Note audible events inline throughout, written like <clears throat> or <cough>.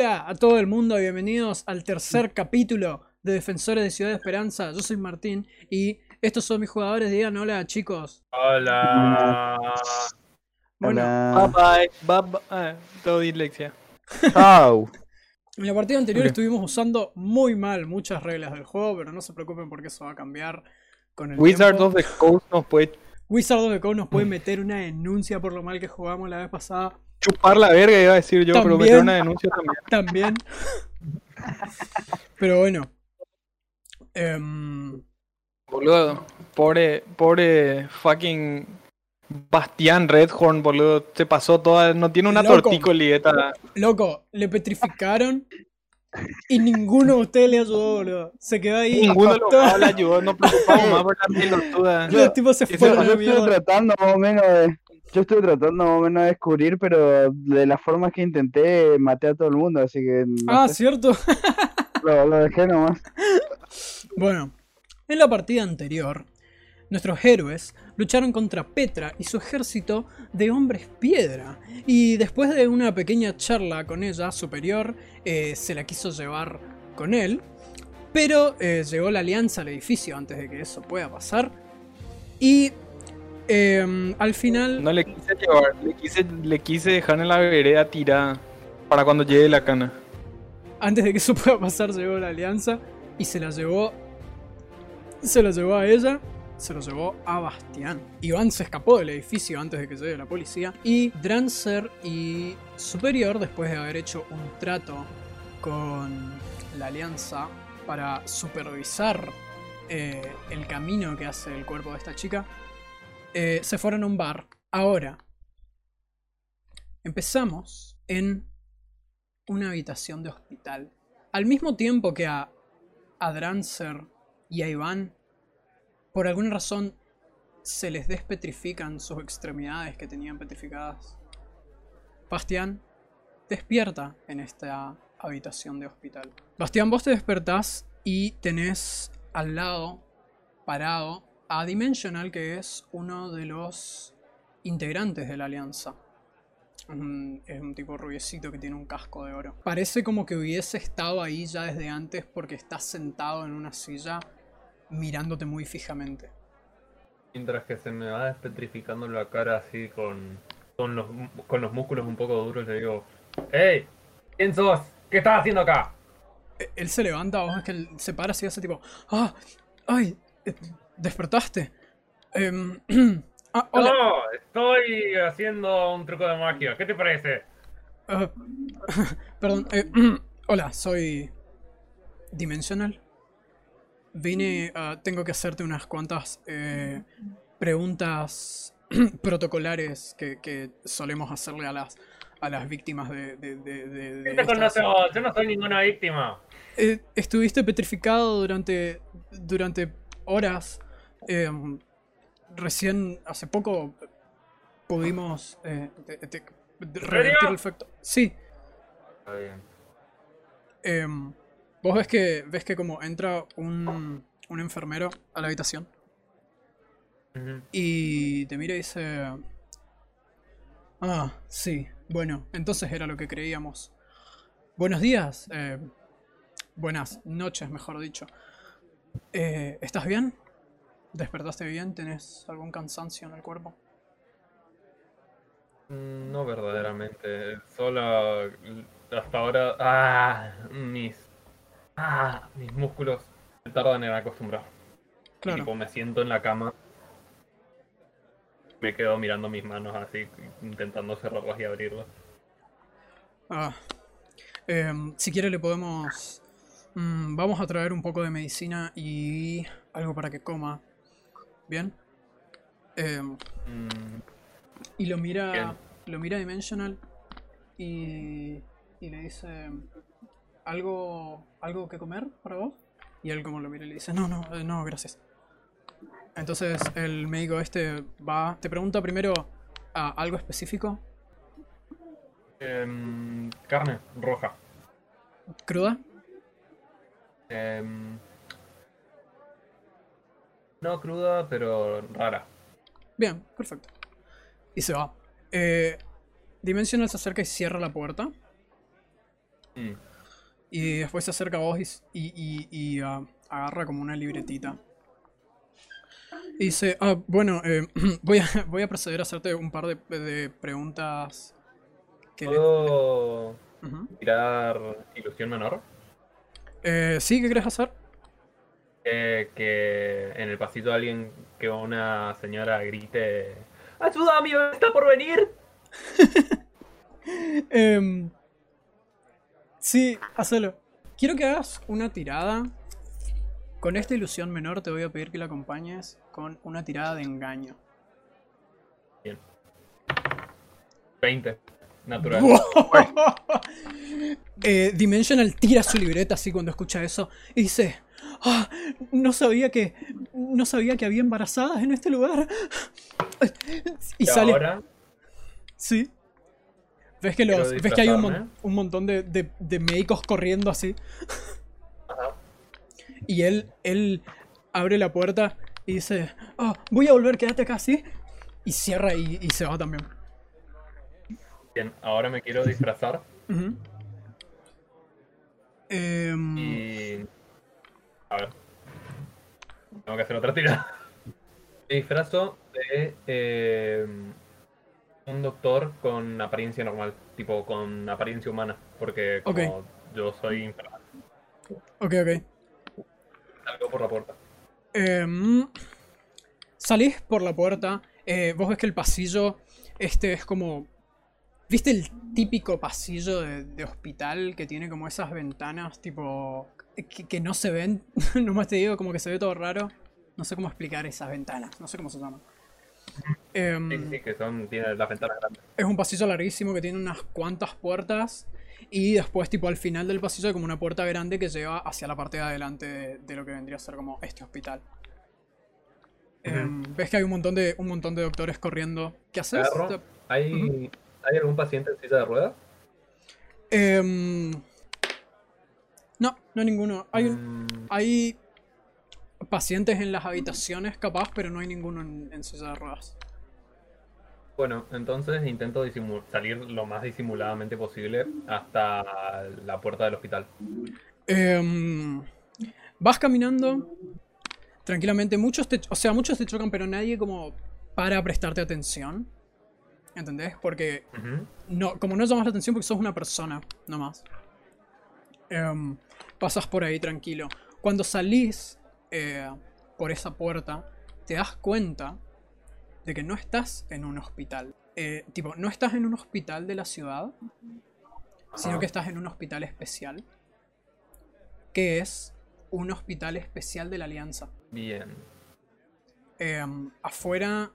Hola a todo el mundo, bienvenidos al tercer capítulo de Defensores de Ciudad de Esperanza. Yo soy Martín y estos son mis jugadores. Digan hola, chicos. Hola. Bueno, Hola. Bye bye. Bye bye. Ah, todo dislexia. Chau. <laughs> en la partida anterior estuvimos usando muy mal muchas reglas del juego, pero no se preocupen porque eso va a cambiar con el Wizard tiempo. of the Coast nos puede Wizard of the Coast nos puede meter una denuncia por lo mal que jugamos la vez pasada. Chupar la verga, iba a decir yo, pero meter una denuncia también. <laughs> También. Pero bueno. Em, Boludo. Pobre, pobre fucking Bastián Redhorn, boludo. Se pasó toda. No tiene una Loco. torticoleta. loco, le petrificaron y ninguno de ustedes le ayudó, boludo. Se quedó ahí. Ninguno todo- le ayudó. No preocupamos más por la <laughs> pelotuda. Los tipos se fueron a mierda. tratando más o menos de. Yo estuve tratando más o menos de descubrir, pero de las formas que intenté, maté a todo el mundo, así que no Ah, sé, cierto. <laughs> lo, lo dejé nomás. Bueno, en la partida anterior, nuestros héroes lucharon contra Petra y su ejército de hombres piedra. Y después de una pequeña charla con ella, superior, eh, se la quiso llevar con él. Pero eh, llegó la alianza al edificio antes de que eso pueda pasar. Y em, al final... No le quise llevar. Le quise, le quise dejar en la vereda tirada. Para cuando llegue la cana. antes de que <laughs> eso pueda pasar, llegó la alianza y se la llevó. Se la llevó a ella, se lo llevó a Bastián. Iván se escapó del edificio antes de que llegue la policía. Y Drancer y Superior, después de haber hecho un trato con la alianza para supervisar eh, el camino que hace el cuerpo de esta chica, eh, se fueron a un bar. Ahora, empezamos en una habitación de hospital. Al mismo tiempo que a, a Drancer y a Iván, por alguna razón, se les despetrifican sus extremidades que tenían petrificadas. Bastián despierta en esta habitación de hospital. Bastián, vos te despertás y tenés al lado, parado, a Dimensional, que es uno de los integrantes de la alianza. Es un tipo rubiecito que tiene un casco de oro. Parece como que hubiese estado ahí ya desde antes porque está sentado en una silla mirándote muy fijamente. Mientras que se me va despetrificando la cara así con, con, los, con los músculos un poco duros, le digo, ¡Hey! ¿Quién sos? ¿Qué estás haciendo acá? E- Él se levanta, vos ves que él se para así hace tipo, ¡ah! ¡ay! ¿Despertaste? Em, <clears throat> ah, hola. No, estoy haciendo un truco de magia. ¿Qué te parece? Ah, <laughs> perdón. eh, <clears throat> hola, soy Dimensional. Vine, a- tengo que hacerte unas cuantas eh, preguntas <clears throat> protocolares que, que solemos hacerle a las a las víctimas de, de, de- de- de ¿Quién te conoce vos? Yo no soy ninguna víctima. Eh, estuviste petrificado durante durante horas. Em, recién hace poco pudimos eh, revertir el efecto. Sí, Está bien. Em, Vos ves que ves que como entra un, un enfermero a la habitación y te mira y dice... Ah, sí, bueno, entonces era lo que creíamos. Buenos días. eh, buenas noches, mejor dicho. Eh, ¿Estás bien? ¿Despertaste bien? ¿Tenés algún cansancio en el cuerpo? Mm, No verdaderamente. Solo hasta ahora. Ah, mis. Ah, mis músculos se tardan en acostumbrar. Y Claro. tipo, me siento en la cama. Me quedo mirando mis manos así, intentando cerrarlas y abrirlas. Ah. Em, si quiere le podemos... mm, vamos a traer un poco de medicina y algo para que coma. ¿Bien? Em, Mm, y lo mira... Bien. Lo mira Dimensional y, y le dice... ¿Algo, ¿Algo que comer para vos? Y él como lo mira y le dice, no, no, eh, no, gracias. Entonces el médico este va... Te pregunta primero ah, algo específico. em, carne roja. ¿Cruda? Em, no cruda, pero rara. Bien, perfecto. Y se va. Eh, Dimensional se acerca y cierra la puerta. Mm. Y después se acerca a vos y, y- y- y, ah, agarra como una libretita. Y dice, ah, bueno, eh, <clears throat> voy, a, <laughs> voy a proceder a hacerte un par de, de preguntas. Que le- ¿Puedo tirar ilusión menor? Eh, ¿Sí? ¿Qué querés hacer? Eh, que en el pasito alguien, que una señora grite: ¡Ayuda, mi bebé está por venir! <laughs> Em, sí, hacelo. Quiero que hagas una tirada. Con esta ilusión menor te voy a pedir que la acompañes con una tirada de engaño. 20. Natural. <laughs> Eh, Dimensional tira su libreta así cuando escucha eso y dice, "Ah, no sabía que no sabía que había embarazadas en este lugar. Y Y sale, ahora, sí. Ves que, los, ves que hay un, mon- un montón de, de- de médicos corriendo así. Ajá. Y él, él abre la puerta y dice, "Ah, voy a volver, quédate acá, ¿sí? Y cierra y, y se va también. bien, ahora me quiero disfrazar. Em, y. A ver. Tengo que hacer otra tirada. Me disfrazo de eh, un doctor con apariencia normal, tipo con apariencia humana, porque como yo soy infernal, ok, ok. salgo por la puerta. Em, salís por la puerta. eh, vos ves que el pasillo este es como... ¿Viste el típico pasillo de, de hospital que tiene como esas ventanas tipo... que, que no se ven? <laughs> Nomás te digo como que se ve todo raro. No sé cómo explicar esas ventanas. No sé cómo se llaman. Em, Sí, sí, que son, tiene las ventanas grandes. es un pasillo larguísimo que tiene unas cuantas puertas. Y después, tipo, al final del pasillo hay como una puerta grande que lleva hacia la parte de adelante de, de lo que vendría a ser como este hospital. Em, Ves que hay un montón de un montón de doctores corriendo. ¿Qué haces? ¿Hay, ¿Hay algún paciente en silla de ruedas? Em, no, no ninguno. Hay, un- Mm, hay pacientes en las habitaciones, capaz, pero no hay ninguno en, en silla de ruedas. Bueno, entonces intento salir lo más disimuladamente posible hasta la puerta del hospital. Em, vas caminando tranquilamente. Muchos te, o sea, muchos te chocan, pero nadie como para a prestarte atención. ¿Entendés? Porque no, como no llamas la atención porque sos una persona, no más. Em, pasas por ahí tranquilo. Cuando salís eh, por esa puerta, te das cuenta de que no estás en un hospital. Eh, tipo, no estás en un hospital de la ciudad, sino que estás en un hospital especial. Que es un hospital especial de la Alianza. Bien. Em, afuera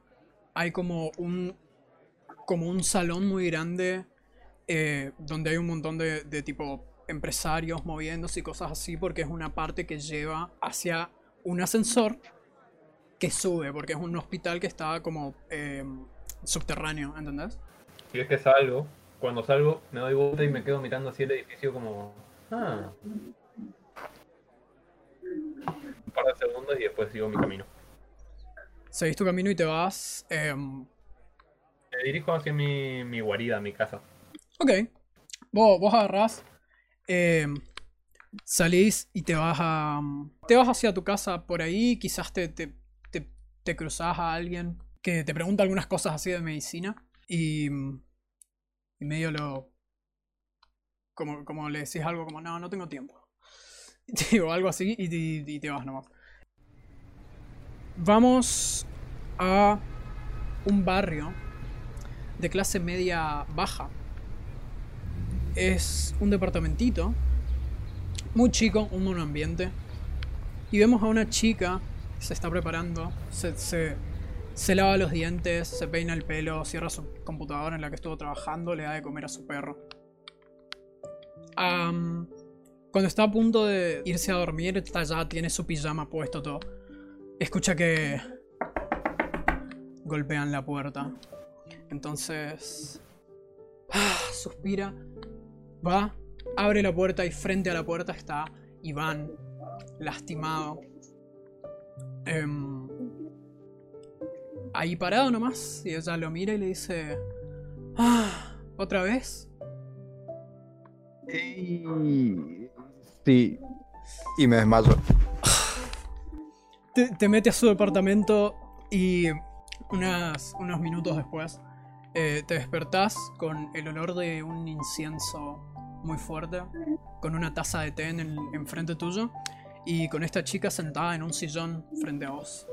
hay como un como un salón muy grande eh, donde hay un montón de, de tipo empresarios moviéndose y cosas así porque es una parte que lleva hacia un ascensor que sube porque es un hospital que está como em, subterráneo, ¿entendés? Si es que salgo, cuando salgo me doy vuelta y me quedo mirando así el edificio como... Ah. Un par de segundos y después sigo mi camino. Seguís tu camino y te vas. em, Me dirijo hacia mi, mi guarida, mi casa. Ok. Vos, vos agarrás. Eh, salís y te vas a. Te vas hacia tu casa por ahí. Quizás te, te, te, te cruzás a alguien que te pregunta algunas cosas así de medicina. Y. Y medio lo. Como, como le decís algo como, no, no tengo tiempo. <laughs> O algo así y, y te vas nomás. Vamos a un barrio de clase media baja. Es un departamentito muy chico, un monoambiente. Y vemos a una chica se está preparando, se, se, lava los dientes, se peina el pelo, cierra su computadora en la que estuvo trabajando, le da de comer a su perro. Cuando está a punto de irse a dormir, está ya tiene su pijama puesto todo. Escucha que golpean la puerta. Entonces... ah, suspira. Va, abre la puerta y frente a la puerta está Iván, lastimado. Em, ahí parado nomás. Y ella lo mira y le dice... Ah, ¿otra vez? Y... Sí. Y me desmayo. Te, te mete a su departamento y unas, unos minutos después eh, te despertás con el olor de un incienso muy fuerte, con una taza de té en el- enfrente tuyo y con esta chica sentada en un sillón frente a vos.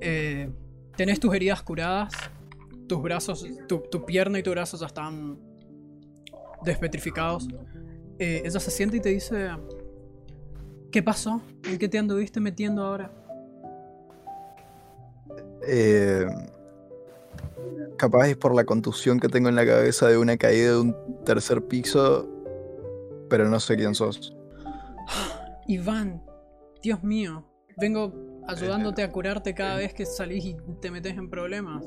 Eh, tenés tus heridas curadas, tus brazos, tu, tu pierna y tu brazo ya están despetrificados. Eh, ella se siente y te dice, ¿qué pasó? ¿En qué te anduviste metiendo ahora? Eh, capaz es por la contusión que tengo en la cabeza de una caída de un tercer piso, pero no sé quién sos. <sighs> Iván, Dios mío, vengo ayudándote a curarte cada vez que salís y te metes en problemas.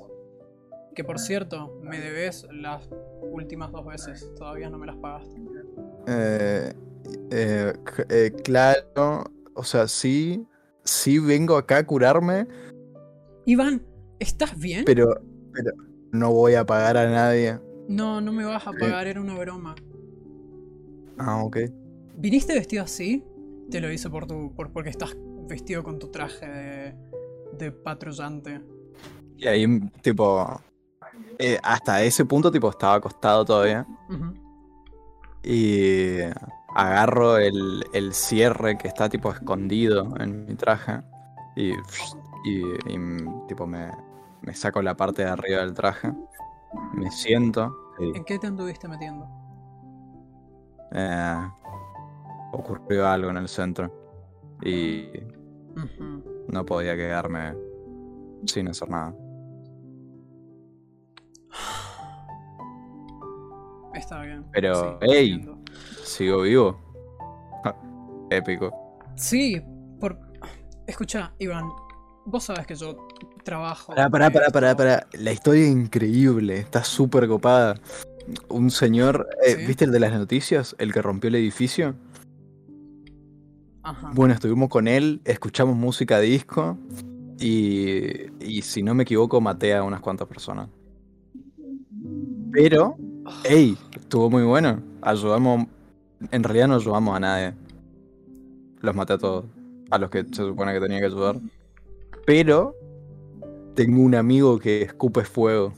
Que por cierto, me debes las últimas dos veces, todavía no me las pagaste. Eh, eh, eh, claro, o sea, sí, sí vengo acá a curarme, Iván, ¿estás bien? pero, pero no voy a pagar a nadie. No, no me vas a pagar, era una broma. Ah, ok. ¿Viniste vestido así? Te lo hice por tu, por, porque estás vestido con tu traje de, de patrullante. Y ahí, tipo, eh, hasta ese punto, tipo, estaba acostado todavía. Y agarro el, el cierre que está tipo escondido en mi traje y, y, y, tipo me, me saco la parte de arriba del traje, me siento y ¿En qué te anduviste metiendo? eh, ocurrió algo en el centro y no podía quedarme sin hacer nada. Está bien. Pero, sí, ey. entiendo. Sigo vivo. Épico. Sí, por... Escucha, Iván, vos sabes que yo trabajo... Pará, pará, pará, pará, pará. La historia es increíble, está súper copada. Un señor, eh, ¿Sí? ¿viste el de las noticias? El que rompió el edificio. Ajá. Bueno, estuvimos con él, escuchamos música disco y, y si no me equivoco maté a unas cuantas personas. Pero, hey, estuvo muy bueno. Ayudamos, en realidad no ayudamos a nadie. Los maté a todos, a los que se supone que tenía que ayudar. Pero tengo un amigo que escupe fuego.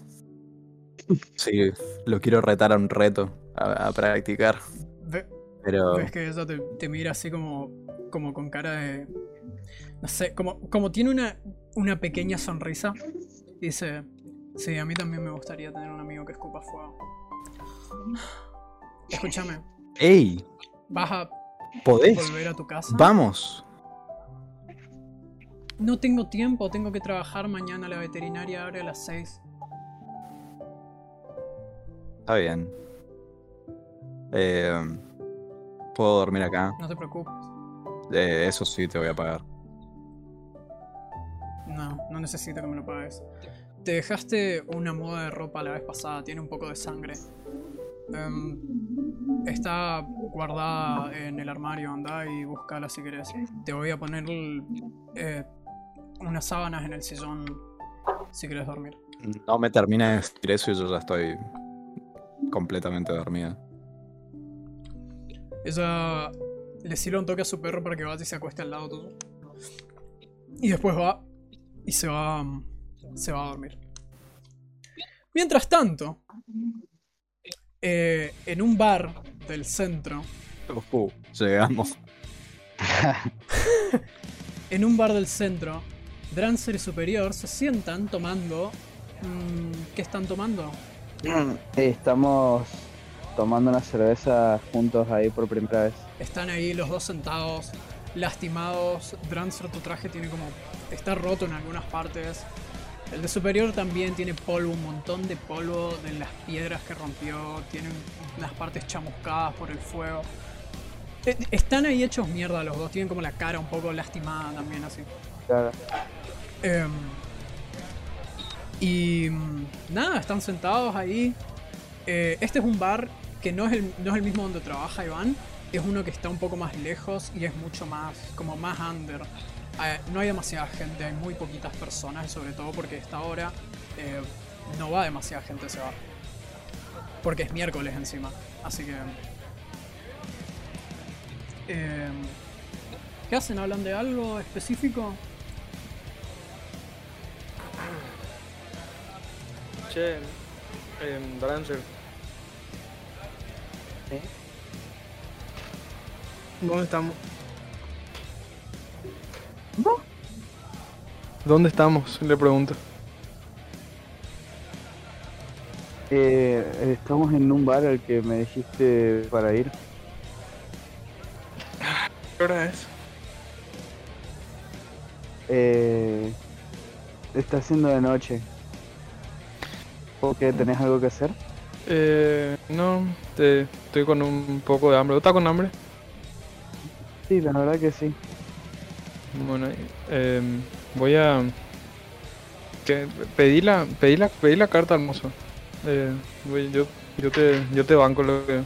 <laughs> Sí, lo quiero retar a un reto, a, a practicar. Ve- Pero Ves que ella te, te mira así como, como con cara de... No sé, como, como tiene una, una pequeña sonrisa. Y dice, sí, a mí también me gustaría tener un amigo que escupa fuego. Escúchame, ¡Ey! ¿vas a ¿Podés? volver a tu casa? ¡Vamos! No tengo tiempo, tengo que trabajar mañana. La veterinaria abre a las 6. Está bien. Eh, Puedo dormir acá. No te preocupes. Eh, eso sí te voy a pagar. No, no necesito que me lo pagues. Te dejaste una moda de ropa la vez pasada, tiene un poco de sangre. Em, está guardada en el armario, anda y búscala si querés. Te voy a poner eh, unas sábanas en el sillón si querés dormir. No me termina de decir eso y yo ya estoy completamente dormida. Ella le sirve un toque a su perro para que vaya y se acueste al lado tuyo. Y después va y se va, mm, se va a dormir. Mientras tanto, eh, en un bar del centro, Uh, llegamos. <laughs> en un bar del centro, Drancer y Superior se sientan tomando. mm, ¿Qué están tomando? <clears throat> Estamos tomando una cerveza juntos ahí por primera vez. Están ahí los dos sentados, lastimados. Drancer, tu traje tiene como. está roto en algunas partes. El de superior también tiene polvo, un montón de polvo de las piedras que rompió. Tienen las partes chamuscadas por el fuego. Eh, Están ahí hechos mierda los dos, tienen como la cara un poco lastimada también así. Claro. Em, y mm, nada, están sentados ahí. Eh, este es un bar que no es, el, no es el mismo donde trabaja Iván. Es uno que está un poco más lejos y es mucho más, como más under. Eh, no hay demasiada gente, hay muy poquitas personas, sobre todo porque esta hora eh, no va demasiada gente a ese bar. Porque es miércoles encima. Así que Eh, ¿Qué hacen? ¿Hablan de algo específico? Che, em, Drancer. ¿Eh? ¿Dónde estamos? ¿Dónde estamos? Le pregunto. Eh, estamos en un bar al que me dijiste para ir. ¿Qué hora es? Eh, está haciendo de noche. ¿Por qué? ¿Tenés algo que hacer? Eh, no, te- estoy con un poco de hambre. ¿Tú estás con hambre? Sí, la verdad que sí. Bueno, em, voy a... Que, pedí, la, pedí, la, pedí la carta mozo. Eh, voy- yo, yo, te, yo te banco lo que,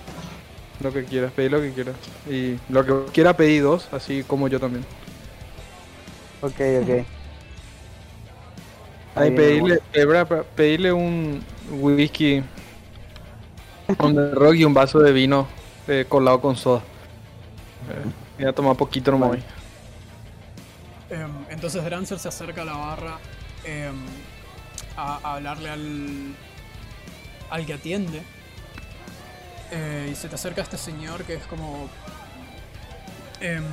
lo que quieras, pedí lo que quieras. Y lo que quiera pedí dos, así como yo también. Ok, ok. Ahí Ahí pedirle, pedirle un whisky con el rock y un vaso de vino eh, colado con soda. Eh, voy a tomar poquito nomás Vale. Em, entonces Drancer se acerca a la barra em, a, a hablarle al, al que atiende. Eh, y se te acerca este señor que es como. em,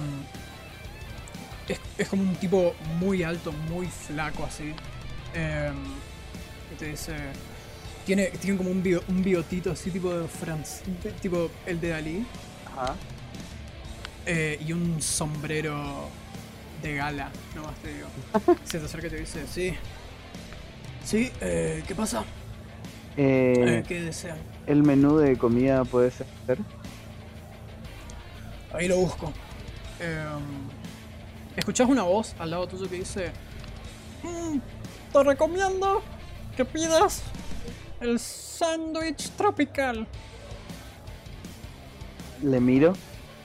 es, es como un tipo muy alto, muy flaco así. Y te dice. Tiene, tiene como un, bio- un biotito así tipo de Franz, de- tipo el de Dalí. Ajá. Eh, y un sombrero de gala, nomás te digo. <laughs> Se te acerca y te dice, sí. Sí, eh, ¿qué pasa? Eh, Eh, ¿Qué desean? ¿El menú de comida puede ser? Ahí lo busco. Eh, Escuchás una voz al lado tuyo que dice, "Mm, te recomiendo que pidas el sándwich tropical. Le miro.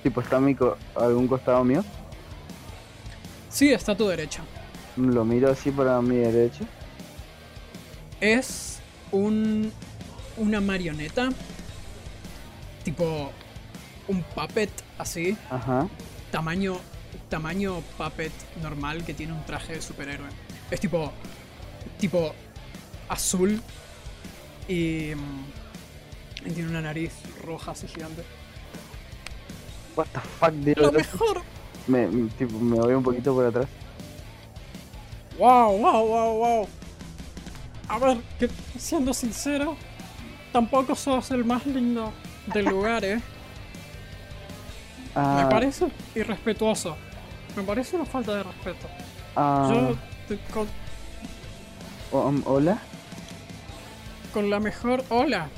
Tipo, está a, mi co- a algún costado mío. Sí, está a tu derecha. Lo miro así para mi derecha. Es un una marioneta tipo un puppet así Ajá. tamaño tamaño puppet normal que tiene un traje de superhéroe es tipo tipo azul y, mm, y tiene una nariz roja así gigante What the fuck, lo Dios. mejor Me, me- tipo, me voy un poquito por atrás. wow wow wow wow a ver que siendo sincero tampoco sos el más lindo del lugar eh <laughs> Ah, Me parece irrespetuoso. Me parece una falta de respeto. ah, Yo te- con, ¿Hola? con la mejor ola.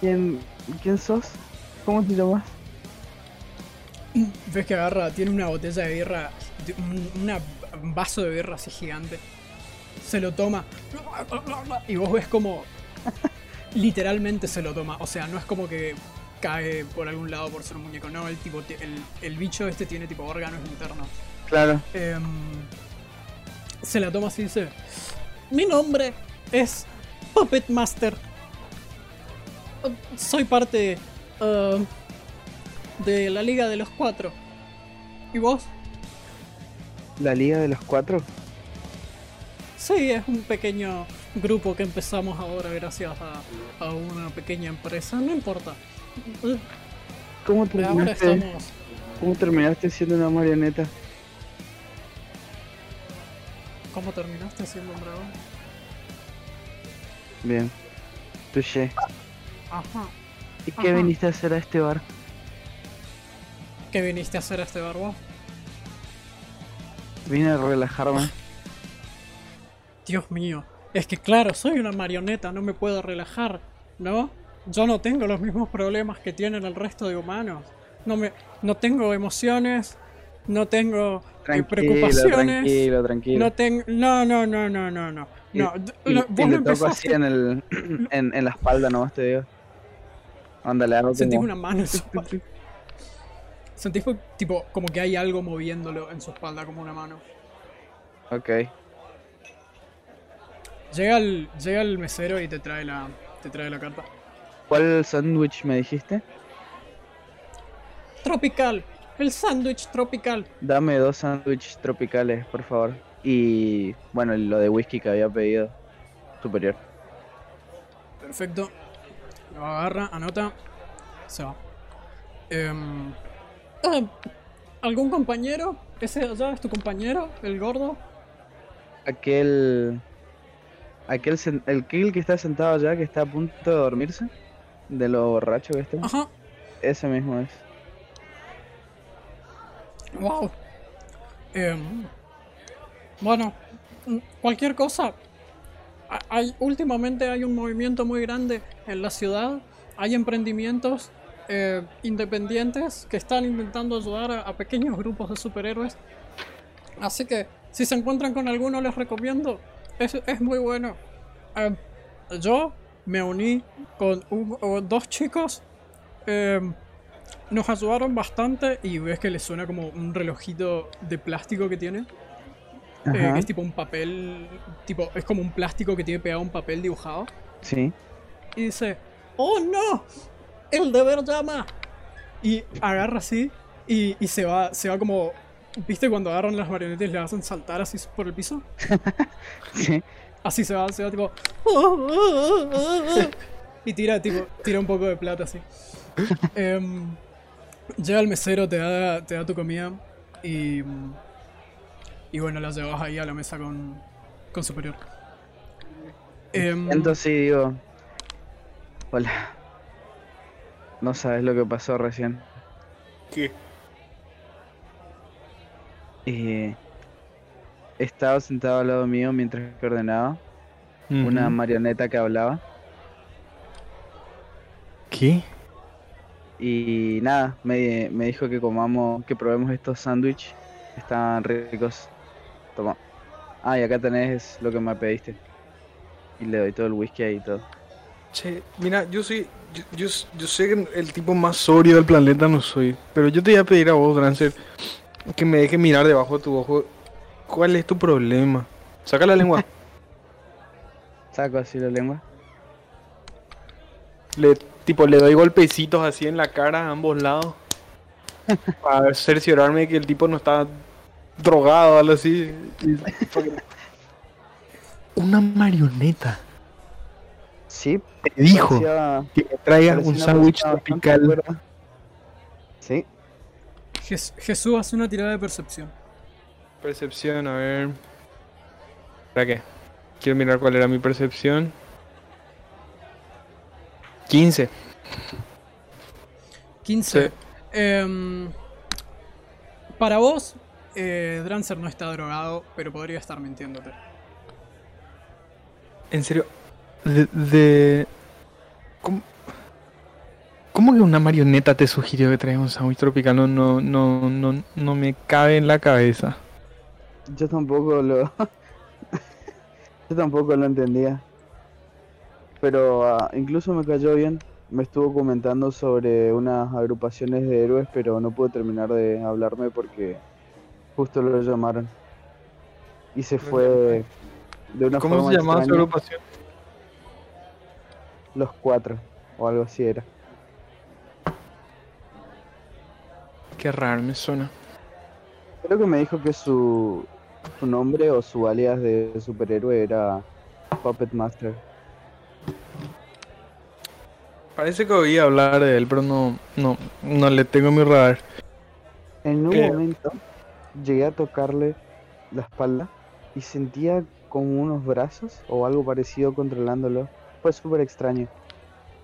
¿Quién, ¿Quién sos? ¿Cómo te llamas? Ves que agarra, tiene una botella de birra, un una- un vaso de birra así gigante. Se lo toma. Y vos ves como <laughs> literalmente se lo toma. O sea, no es como que cae por algún lado por ser un muñeco. No, el tipo, ti- el, el bicho este tiene tipo órganos internos. Claro. Em, se la toma así y dice: Mi nombre es Puppet Master. Soy parte eh, de la Liga de los Cuatro. ¿Y vos? ¿La Liga de los Cuatro? Sí, es un pequeño grupo que empezamos ahora gracias a, a una pequeña empresa. No importa. ¿Cómo Ahora terminaste, estamos. ¿Cómo terminaste siendo una marioneta? ¿Cómo terminaste siendo un dragón? Bien. Touché. Ajá. ¿Y qué Ajá. viniste a hacer a este bar? ¿Qué viniste a hacer a este bar vos? Vine a relajarme. Dios mío, es que claro, soy una marioneta, no me puedo relajar, ¿no? Yo no tengo los mismos problemas que tienen el resto de humanos. No me, no tengo emociones, no tengo Tranquilo, preocupaciones. tranquilo, tranquilo. No tengo, no, no, no, no, no, no. Y- No, y, toco así en, el, <clears throat> en, en la espalda nomás te digo. Ándale, hago Sentís como... una mano en su <laughs> espalda. Sentís tipo como que hay algo moviéndolo en su espalda como una mano. Ok. Llega el, llega el mesero y te trae la, te trae la carta. ¿Cuál sándwich me dijiste? tropical. El sándwich tropical. Dame dos sándwiches tropicales, por favor. Y bueno, lo de whisky que había pedido. Superior. Perfecto. Lo agarra, anota. Se va. Em, ah, ¿Algún compañero? ¿Ese de allá es tu compañero? ¿El gordo? Aquel. Aquel, el kill que está sentado allá, que está a punto de dormirse. De lo borracho que está. Ajá. Ese mismo es. Wow. Em, bueno, mm, cualquier cosa. Ha- Hay, últimamente hay un movimiento muy grande en la ciudad. Hay emprendimientos eh, independientes que están intentando ayudar a, a pequeños grupos de superhéroes. Así que si se encuentran con alguno les recomiendo. Es, es muy bueno. Em, yo me uní con un- dos chicos. em, nos ayudaron bastante y ves que le suena como un relojito de plástico que tiene. eh, que es tipo un papel, tipo, es como un plástico que tiene pegado un papel dibujado. Sí. Y dice, ¡Oh no! ¡El deber llama! Y agarra así y, y se va, se va como... ¿Viste cuando agarran las marionetas y le hacen saltar así por el piso? <laughs> Sí. Así se va, se va tipo... <laughs> Y tira, tipo, tira un poco de plata así. Em, llega el mesero, te da, te da tu comida y... Y bueno, la llevas ahí a la mesa con, con Superior. Em, Entonces sí, digo. Hola. No sabes lo que pasó recién. ¿Qué? Eh, estaba sentado al lado mío mientras que ordenaba. Una marioneta que hablaba. ¿Qué? Y nada, me, me dijo que comamos, que probemos estos sándwiches. Estaban ricos. Toma. Ah, y acá tenés lo que me pediste. Y le doy todo el whisky ahí y todo. Che, mira, yo soy. Yo, yo, yo sé que el tipo más sobrio del planeta no soy. Pero yo te voy a pedir a vos, Drancer, que me dejes mirar debajo de tu ojo. ¿Cuál es tu problema? Saca la lengua. <laughs> Saco así la lengua. Le, tipo, le doy golpecitos así en la cara a ambos lados. <laughs> Para cerciorarme de que el tipo no está drogado o algo así. Una marioneta. Sí, Te dijo parecía- que me traiga parecía un sándwich bastante tropical. cuerda. Sí, Jes- Jesús hace una tirada de percepción. Percepción, a ver. ¿Para qué? Quiero mirar cuál era mi percepción. 15. 15. Sí. Em, para vos, eh, Drancer no está drogado, pero podría estar mintiéndote. En serio. De. de- ¿Cómo? ¿Cómo que una marioneta te sugirió que traigas un sándwich tropical? No, no, no, no, no me cabe en la cabeza. yo tampoco lo. <laughs> yo tampoco lo entendía. Pero ah, incluso me cayó bien. Me estuvo comentando sobre unas agrupaciones de héroes, pero no pude terminar de hablarme porque justo lo llamaron. Y se fue de una ¿Cómo forma se llamaba su agrupación? Los cuatro, o algo así era. Qué raro me suena. Creo que me dijo que su, su nombre o su alias de superhéroe era Puppet Master. Parece que oí hablar de él, pero no, no, no le tengo en mi radar. En un ¿Qué? momento llegué a tocarle la espalda y sentía como unos brazos o algo parecido controlándolo. Fue súper extraño.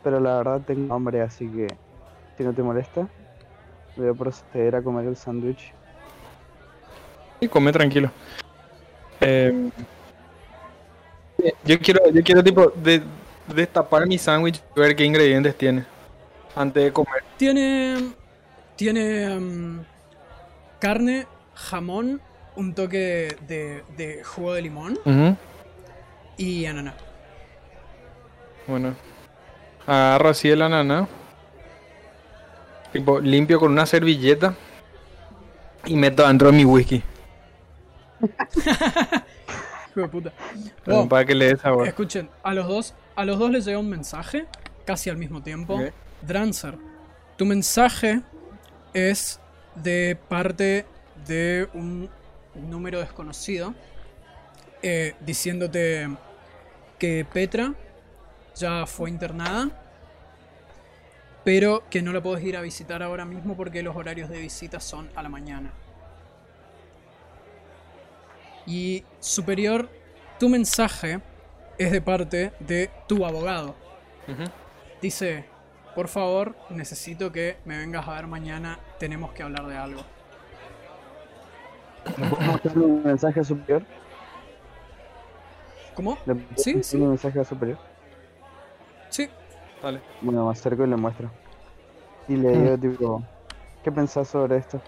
Pero la verdad tengo hambre, así que si no te molesta, voy a proceder a comer el sándwich. Y come tranquilo. Eh, yo quiero, yo quiero tipo de, destapar mi sándwich y ver qué ingredientes tiene antes de comer. Tiene. Tiene. em, carne, jamón, un toque de, de jugo de limón y ananá. Bueno, agarro así el ananá, tipo limpio con una servilleta y meto dentro de mi whisky <laughs> Hijo de puta. como Wow. para que le dé sabor. Escuchen, a los dos, a los dos les llega un mensaje, casi al mismo tiempo. Ok. Drancer, tu mensaje es de parte de un número desconocido eh, diciéndote que Petra ya fue internada, pero que no la puedes ir a visitar ahora mismo porque los horarios de visita son a la mañana. Y superior, tu mensaje es de parte de tu abogado. Dice, por favor, necesito que me vengas a ver mañana, tenemos que hablar de algo. ¿Le puedo mostrar un mensaje superior? ¿Cómo? ¿Le puedo Sí, un mensaje superior? Sí. Dale. Bueno, me acerco y le muestro. Y le digo, tipo, ¿qué pensás sobre esto?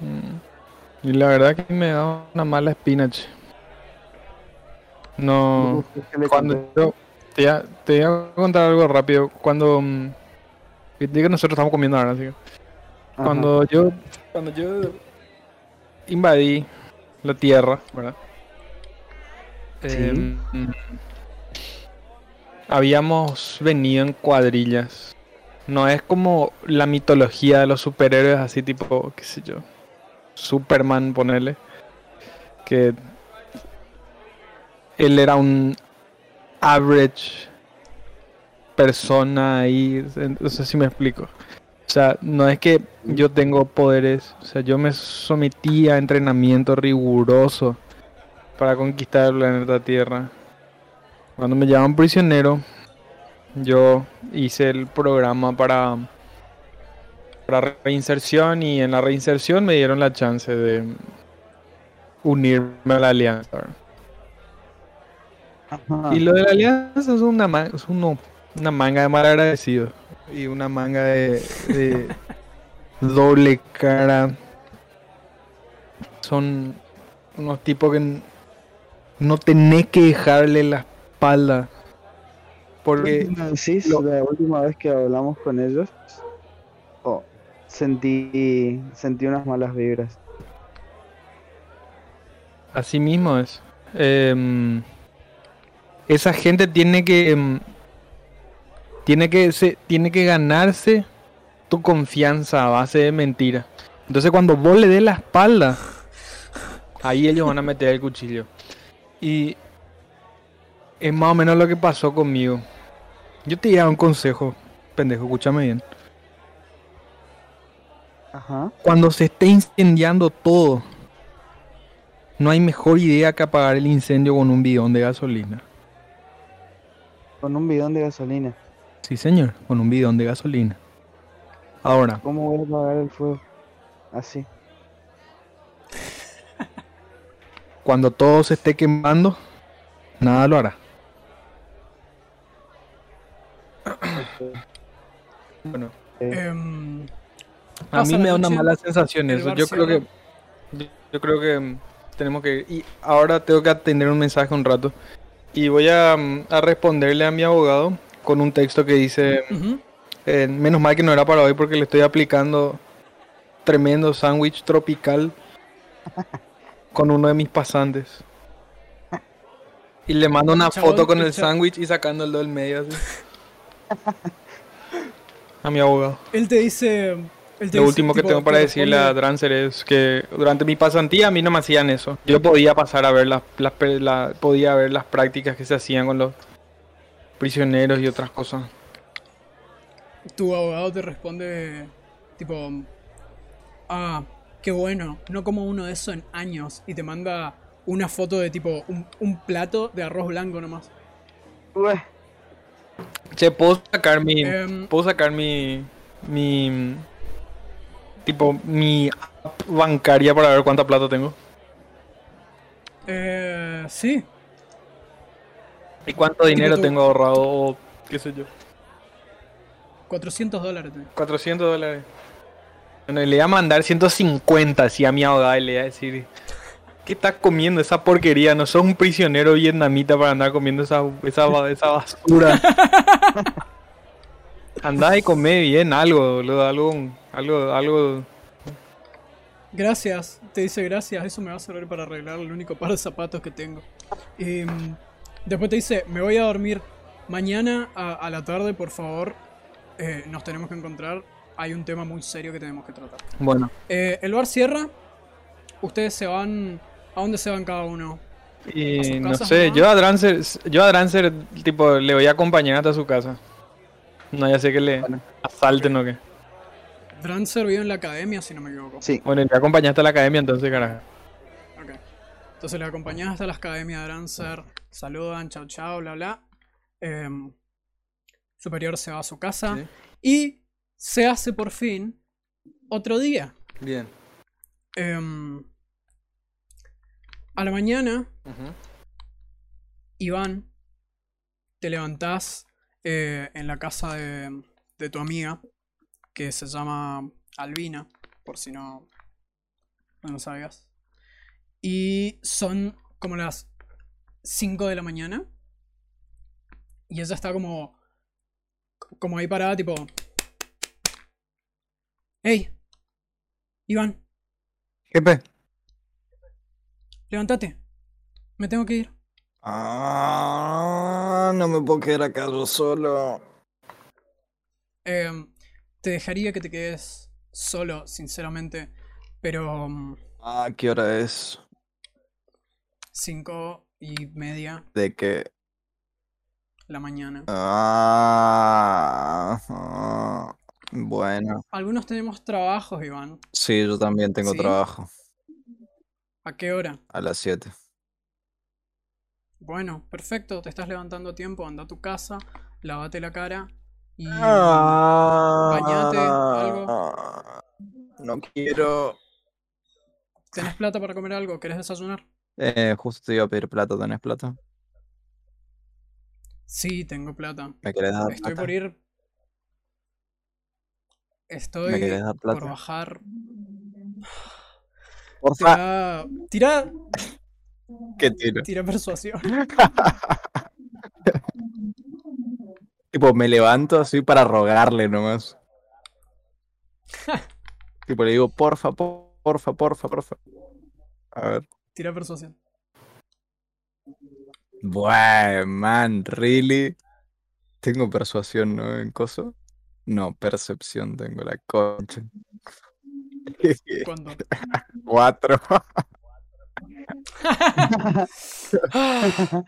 Mm. Y la verdad que me da una mala espina, che. No. ¿Qué le Cuando yo. Te voy, a, te voy a contar algo rápido. Cuando. mm, Digo, nosotros estamos comiendo ahora, así que. Ajá. Cuando yo. Cuando yo. Invadí la tierra, ¿verdad? Sí. Em, habíamos venido en cuadrillas. No es como la mitología de los superhéroes, así tipo, qué sé yo. Superman, ponerle. Que él era un average persona ahí. No sé si me explico. O sea, no es que yo tengo poderes. O sea, yo me sometí a entrenamiento riguroso para conquistar el planeta Tierra. Cuando me llaman prisionero, yo hice el programa para, para reinserción y en la reinserción me dieron la chance de unirme a la alianza. Y lo de la alianza es una, es uno- una manga de mal agradecido y una manga de, de <laughs> doble cara. Son unos tipos que no tenés que dejarle la espalda. Porque ¿Me decís lo- la última vez que hablamos con ellos? Oh, sentí, sentí unas malas vibras. así mismo es. Em, esa gente tiene que em, tiene que se, tiene que ganarse tu confianza a base de mentira. Entonces cuando vos le des la espalda, ahí ellos van a meter el cuchillo. Y es más o menos lo que pasó conmigo. Yo te voy a dar un consejo, pendejo, escúchame bien. Ajá. Cuando se esté incendiando todo, no hay mejor idea que apagar el incendio con un bidón de gasolina. Con un bidón de gasolina. Sí, señor, con un bidón de gasolina. Ahora, ¿Cómo voy a apagar el fuego? Así. cuando todo se esté quemando, nada lo hará. Bueno, Em, a mí me da una mala sensación eso. Yo creo que yo, creo que mm, tenemos que. Y ahora tengo que atender un mensaje un rato y voy a, mm, a responderle a mi abogado con un texto que dice. Eh, menos mal que no era para hoy porque le estoy aplicando tremendo sándwich tropical con uno de mis pasantes. Y le mando una foto con el sándwich y sacando el dedo del medio así. <laughs> A mi abogado. Él te dice. Lo último que tengo para decirle a Drancer es que durante mi pasantía a mí no me hacían eso. Yo podía pasar a ver las, las la- podía ver las prácticas que se hacían con los prisioneros y otras cosas. Tu abogado te responde. Tipo. Ah, qué bueno. No como uno de eso en años. Y te manda una foto de tipo. Un, un plato de arroz blanco nomás. Ué, Che, puedo sacar mi. Em, puedo sacar mi. Mi. Tipo, mi app bancaria para ver cuánta plata tengo. eh, sí. Y cuánto dinero tengo ahorrado, o qué sé yo. 400 dólares. tenés. 400 dólares. Bueno, y le voy a mandar 150 así a mi abogada y le voy a decir. ¿Qué estás comiendo esa porquería? No sos un prisionero vietnamita para andar comiendo esa, esa, esa basura. <laughs> Andá y come bien algo, boludo, algo, algo, algo. Gracias. Te dice gracias. Eso me va a servir para arreglar el único par de zapatos que tengo. Y, mm, después te dice: Me voy a dormir. Mañana a, a la tarde, por favor. eh, nos tenemos que encontrar. hay un tema muy serio que tenemos que tratar. Bueno, Eh, el bar cierra. Ustedes se van. ¿A dónde se van cada uno? ¿A Y no sé, yo a Drancer, yo a Drancer, tipo, le voy a acompañar hasta su casa. No, ya sé que le Bueno. asalten o qué. Drancer vive en la academia, si no me equivoco. Sí, Bueno, le voy a la academia entonces, carajo. Ok. Entonces le acompañás hasta la academia de Drancer. Saludan, chao, chao, bla, bla. Em, superior se va a su casa. Sí. Y se hace por fin otro día. bien. Em, a la mañana, Iván, te levantás eh, en la casa de, de tu amiga, que se llama Albina, por si no, no lo sabías. Y son como las 5 de la mañana. Y ella está como, como ahí parada, tipo... ¡Hey! Iván, Jefe. levántate. Me tengo que ir. Ah, no me puedo quedar acá yo solo. Em, te dejaría que te quedes solo, sinceramente. Pero mm, Ah, ¿qué hora es? cinco y media De que. la mañana. Ah, ah, bueno. Algunos tenemos trabajos, Iván. Sí, yo también tengo ¿Sí? trabajo. ¿A qué hora? A las 7. Bueno, perfecto. Te estás levantando a tiempo. Anda a tu casa. Lávate la cara. Y. Bañate, algo. No quiero. ¿Tenés plata para comer algo? ¿Querés desayunar? Eh, justo te iba a pedir plata. ¿Tenés plata? Sí, tengo plata. ¿Me querés dar Estoy plata? por ir. ¿Me Estoy querés dar por plata? bajar. Porfa. Tira. Tira, ¿Qué tiro? tira persuasión. <laughs> Tipo, me levanto así para rogarle nomás. <laughs> tipo, le digo, porfa, por- porfa, porfa, porfa. A ver. Tira persuasión. Buah, man, really. Tengo persuasión, ¿no? En coso. No, percepción tengo la concha. ¿Cuándo? <laughs> Cuatro. <laughs>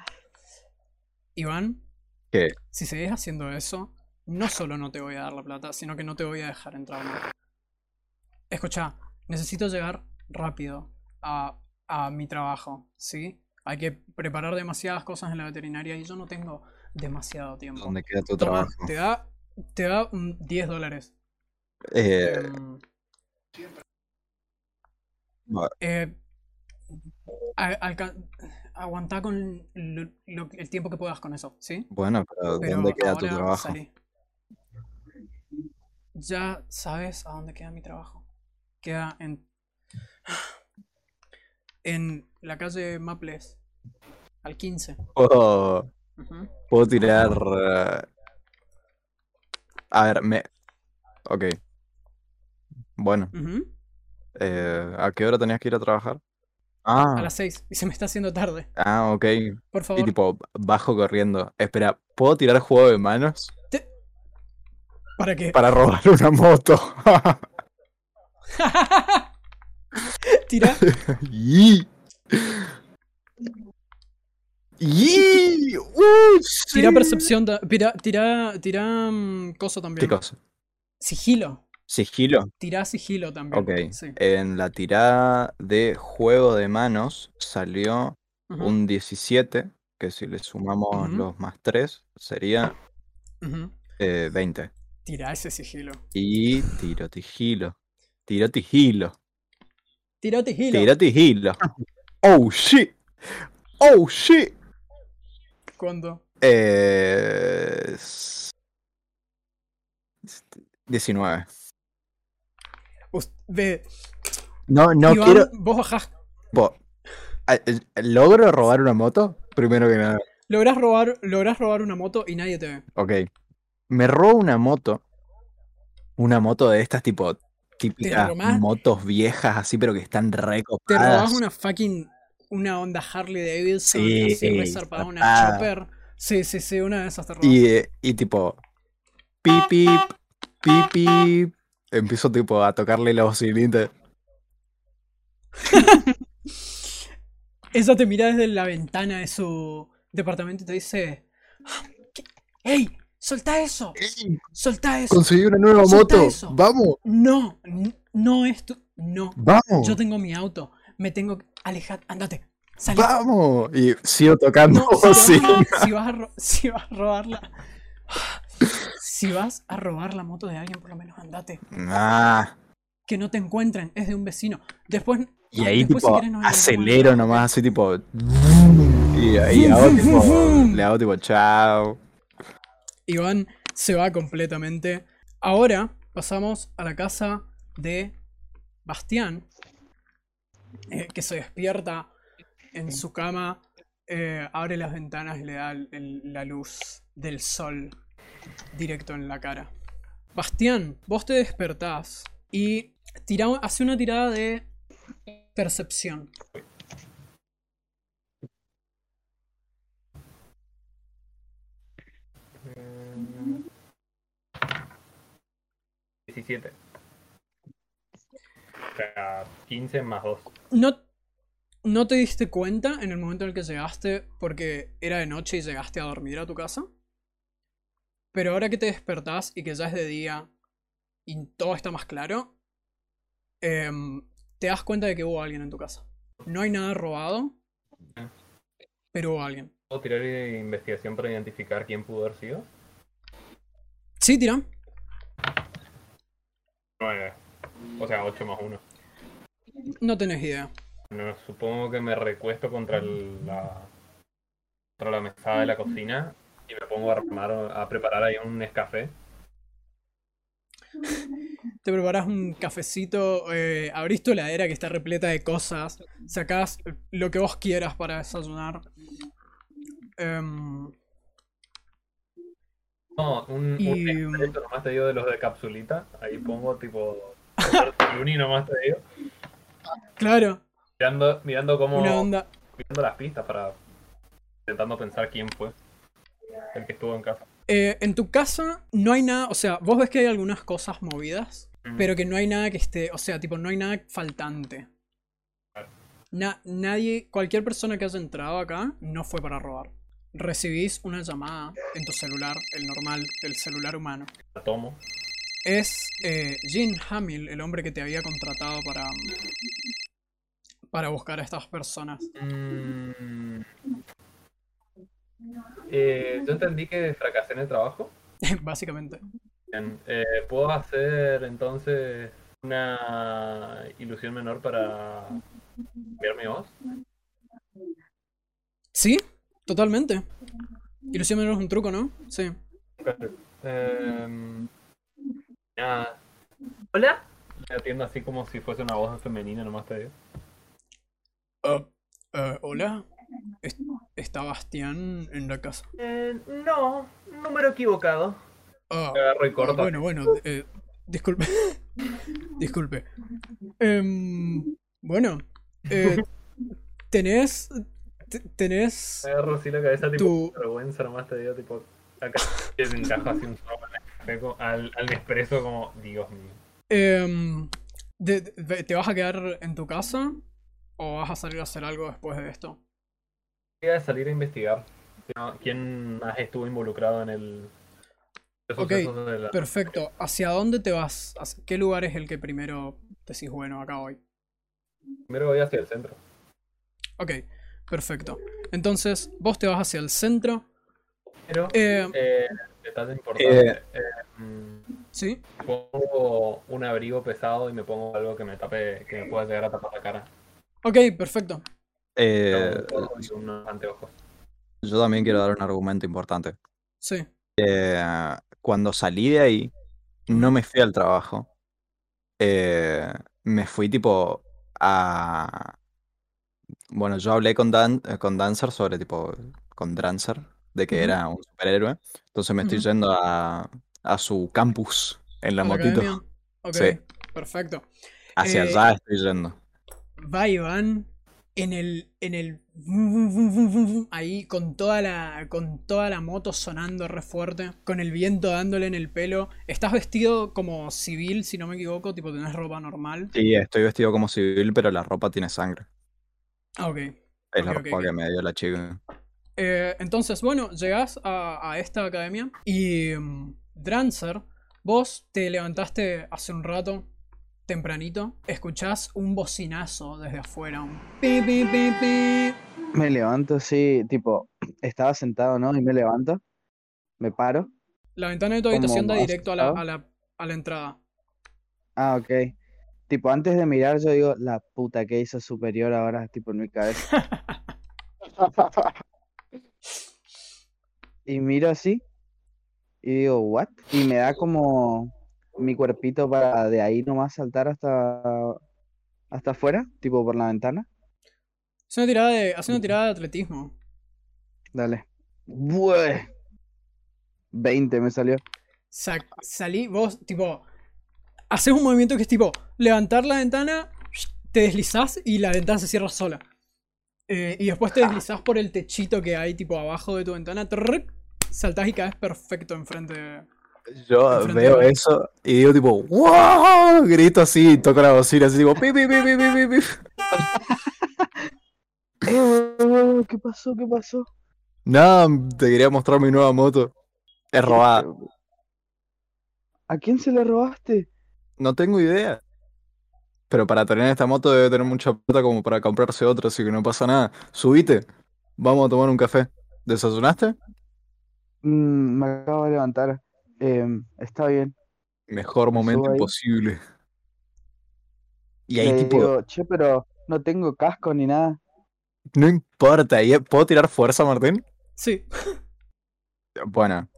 Iván, ¿Qué? si seguís haciendo eso, no solo no te voy a dar la plata, sino que no te voy a dejar entrar más. Escucha, necesito llegar rápido a, a mi trabajo, ¿sí? Hay que preparar demasiadas cosas en la veterinaria y yo no tengo demasiado tiempo. ¿Dónde queda tu Toma, trabajo? te da, te da un 10 dólares. Eh, Em, eh, a- alca- aguantá con lo- lo- el tiempo que puedas con eso, ¿sí? bueno, pero Pero ¿dónde queda tu trabajo? salí. Ya sabes a dónde queda mi trabajo. Queda en. En la calle Maples. Al 15. Puedo, Ujú. puedo tirar. eh, A ver, me. Ok. Bueno, eh, ¿a qué hora tenías que ir a trabajar? A Ah, las 6. Y se me está haciendo tarde. ah, ok. Por Y favor. tipo, bajo corriendo. Espera, ¿puedo tirar juego de manos? te- ¿Para qué? Para robar una moto. <laughs> Tira. <laughs> ¡Y! ¡Y! ¡Uh! Tira sí! percepción. ta- Tira. Tira. Tira. mm, coso también. ¿Qué cosa? Sigilo. Sigilo. Tira sigilo también. Ok. Sí. En la tirada de juego de manos salió Ujú, un 17, que si le sumamos Ujú. los más 3 sería ujú. eh, 20. Tira ese sigilo. Y tiro tigilo. Tiro tigilo. Tira sigilo. Tiro tigilo. Oh shit. Oh shit. ¿Cuándo? Eh, s- 19. Ve, No, no Iván, quiero. vos bajás. bo- ¿Logro robar una moto? Primero que nada. Lográs robar, lográs robar una moto y nadie te ve. Ok. Me robo una moto. Una moto de estas tipo típicas motos viejas así, pero que están Te recopadas. robás una fucking. Una onda Harley Davidson. Sí, así resarpada, una chopper. Sí, sí, sí, una de esas te robás. Y, y tipo. Pip, pip, pip, pip, empiezo tipo a tocarle la bocinita. Ella te mira desde la ventana de su departamento y te dice: ¿Qué? ¡Ey! ¡Soltá eso! ¡Soltá eso! Conseguí una nueva Soltá moto. eso. Vamos, No, no es tu. No. vamos, Yo tengo mi auto. Me tengo que. Alejar. Andate. Salí. vamos. Y sigo tocando No, si, bocina. vas, si vas a si vas a robarla. Si vas a robar la moto de alguien, por lo menos andate. Ah, Que no te encuentren, es de un vecino. Después. y ahí después, si tipo querés, acelero nomás así tipo. Y ahí hago tipo. Le hago tipo chao. Iván se va completamente. Ahora pasamos a la casa de Bastián, eh, que se despierta en su cama, eh, abre las ventanas y le da el- la luz del sol directo en la cara. Bastián, vos te despertás y tira, hace una tirada de percepción. Mm. 17. O sea, 15 más 2. No, no te diste cuenta en el momento en el que llegaste porque era de noche y llegaste a dormir a tu casa. Pero ahora que te despertás y que ya es de día y todo está más claro, em, te das cuenta de que hubo alguien en tu casa. No hay nada robado, pero hubo alguien. ¿Puedo tirar investigación para identificar quién pudo haber sido? Sí, tira. 9. O sea, 8 más 1. No tenés idea. No, supongo que me recuesto contra el- la contra la mesada de la cocina y me pongo a armar a preparar ahí un escafé. Te preparas un cafecito, eh, abrís tu heladera que está repleta de cosas, sacás lo que vos quieras para desayunar. Em, No, un, Y, un expreso nomás te digo de los de capsulita. Ahí pongo tipo <laughs> Luni nomás te digo. claro, Mirando, mirando cómo mirando las pistas para intentando pensar quién fue el que estuvo en casa. Eh, en tu casa no hay nada, o sea, vos ves que hay algunas cosas movidas, Mm. pero que no hay nada que esté, o sea, tipo, no hay nada faltante. Claro. Na- nadie, cualquier persona que haya entrado acá no fue para robar. Recibís una llamada en tu celular, el normal, el celular humano. La tomo. Es eh, Jim Hamill, el hombre que te había contratado para, para buscar a estas personas. Mm. Eh, yo entendí que fracasé en el trabajo. <laughs> Básicamente. Bien, eh, ¿Puedo hacer entonces una ilusión menor para cambiar mi voz? Sí, totalmente. Ilusión menor es un truco, ¿no? Sí. Em, nada. ¿Hola? Le atiendo así como si fuese una voz femenina, nomás te digo. Ah, hola. ¿Es- ¿Está Bastián en la casa? Eh, no, número equivocado. Ah, Agarro y corto. bueno, bueno, eh, disculpe. <laughs> disculpe. Em, bueno, eh, <laughs> tenés. te- Tenés. Agarro así la cabeza, tipo, Tu- vergüenza, nomás te digo, tipo, acá te encajo así un sopa en el al, al Nespresso como, Dios mío. em, ¿Te vas a quedar en tu casa? ¿O vas a salir a hacer algo después de esto? Voy a salir a investigar quién más estuvo involucrado en el... Ok, de la- Perfecto. ¿Hacia dónde te vas? ¿Hacia- ¿Qué lugar es el que primero decís, bueno, acá voy? Primero voy hacia el centro. Ok, perfecto. Entonces, vos te vas hacia el centro. Pero, Eh, eh, detalle importante. Eh. eh, sí, pongo un abrigo pesado y me pongo algo que me tape, que me pueda llegar a tapar la cara. ok, perfecto. Eh, yo también quiero dar un argumento importante. Sí. Eh, cuando salí de ahí, no me fui al trabajo. Eh, me fui tipo a... Bueno, yo hablé con, Dan, con Dancer sobre tipo, con Drancer, de que era un superhéroe. Entonces me estoy yendo a, a su campus en la ¿A la motito. academia? Ok, Sí. perfecto. Hacia Eh, allá estoy yendo. Va Iván en el. en el. ahí con toda la. con toda la moto sonando re fuerte. Con el viento dándole en el pelo. Estás vestido como civil, si no me equivoco, tipo tenés ropa normal. Sí, estoy vestido como civil, pero la ropa tiene sangre. Ah, ok. Es la Ok, ok, ropa que me dio la chica. Eh, entonces, bueno, llegás a, a esta academia y mm, Drancer, vos te levantaste hace un rato, tempranito, escuchás un bocinazo desde afuera, un pi, pi, pi, pi. Me levanto así, tipo, estaba sentado, ¿no? Y me levanto, me paro. La ventana de tu ¿Cómo habitación da directo a la, a la, a la entrada. Ah, ok. Tipo, antes de mirar, yo digo, la puta que hizo superior ahora, tipo, en mi cabeza. <laughs> Y miro así, y digo, ¿what? Y me da como mi cuerpito para de ahí nomás saltar hasta, hasta afuera, tipo por la ventana. Haz una tirada de, haz una tirada de atletismo. Dale. Bue. 20 me salió. Sa- salí, vos, tipo, haces un movimiento que es tipo, levantar la ventana, te deslizás y la ventana se cierra sola. Eh, y después te deslizás por el techito que hay, tipo, abajo de tu ventana, saltás y caes perfecto enfrente de... Yo veo eso y digo tipo, ¡wow! Grito así, toco la bocina así, digo, pi, pi, pi, pi, pi, pi, pi". <laughs> Eh, ¿Qué pasó? ¿Qué pasó? Nada, te quería mostrar mi nueva moto. Es robada. ¿A quién se la robaste? No tengo idea. Pero para tener esta moto debe tener mucha plata como para comprarse otra, así que no pasa nada. Subite, vamos a tomar un café. ¿Desayunaste? Mm, me acabo de levantar. Em, está bien. Mejor Me momento imposible. Y Le ahí tipo, digo, che, pero no tengo casco ni nada. no importa, ¿y- ¿puedo tirar fuerza, Martín? Sí, Bueno,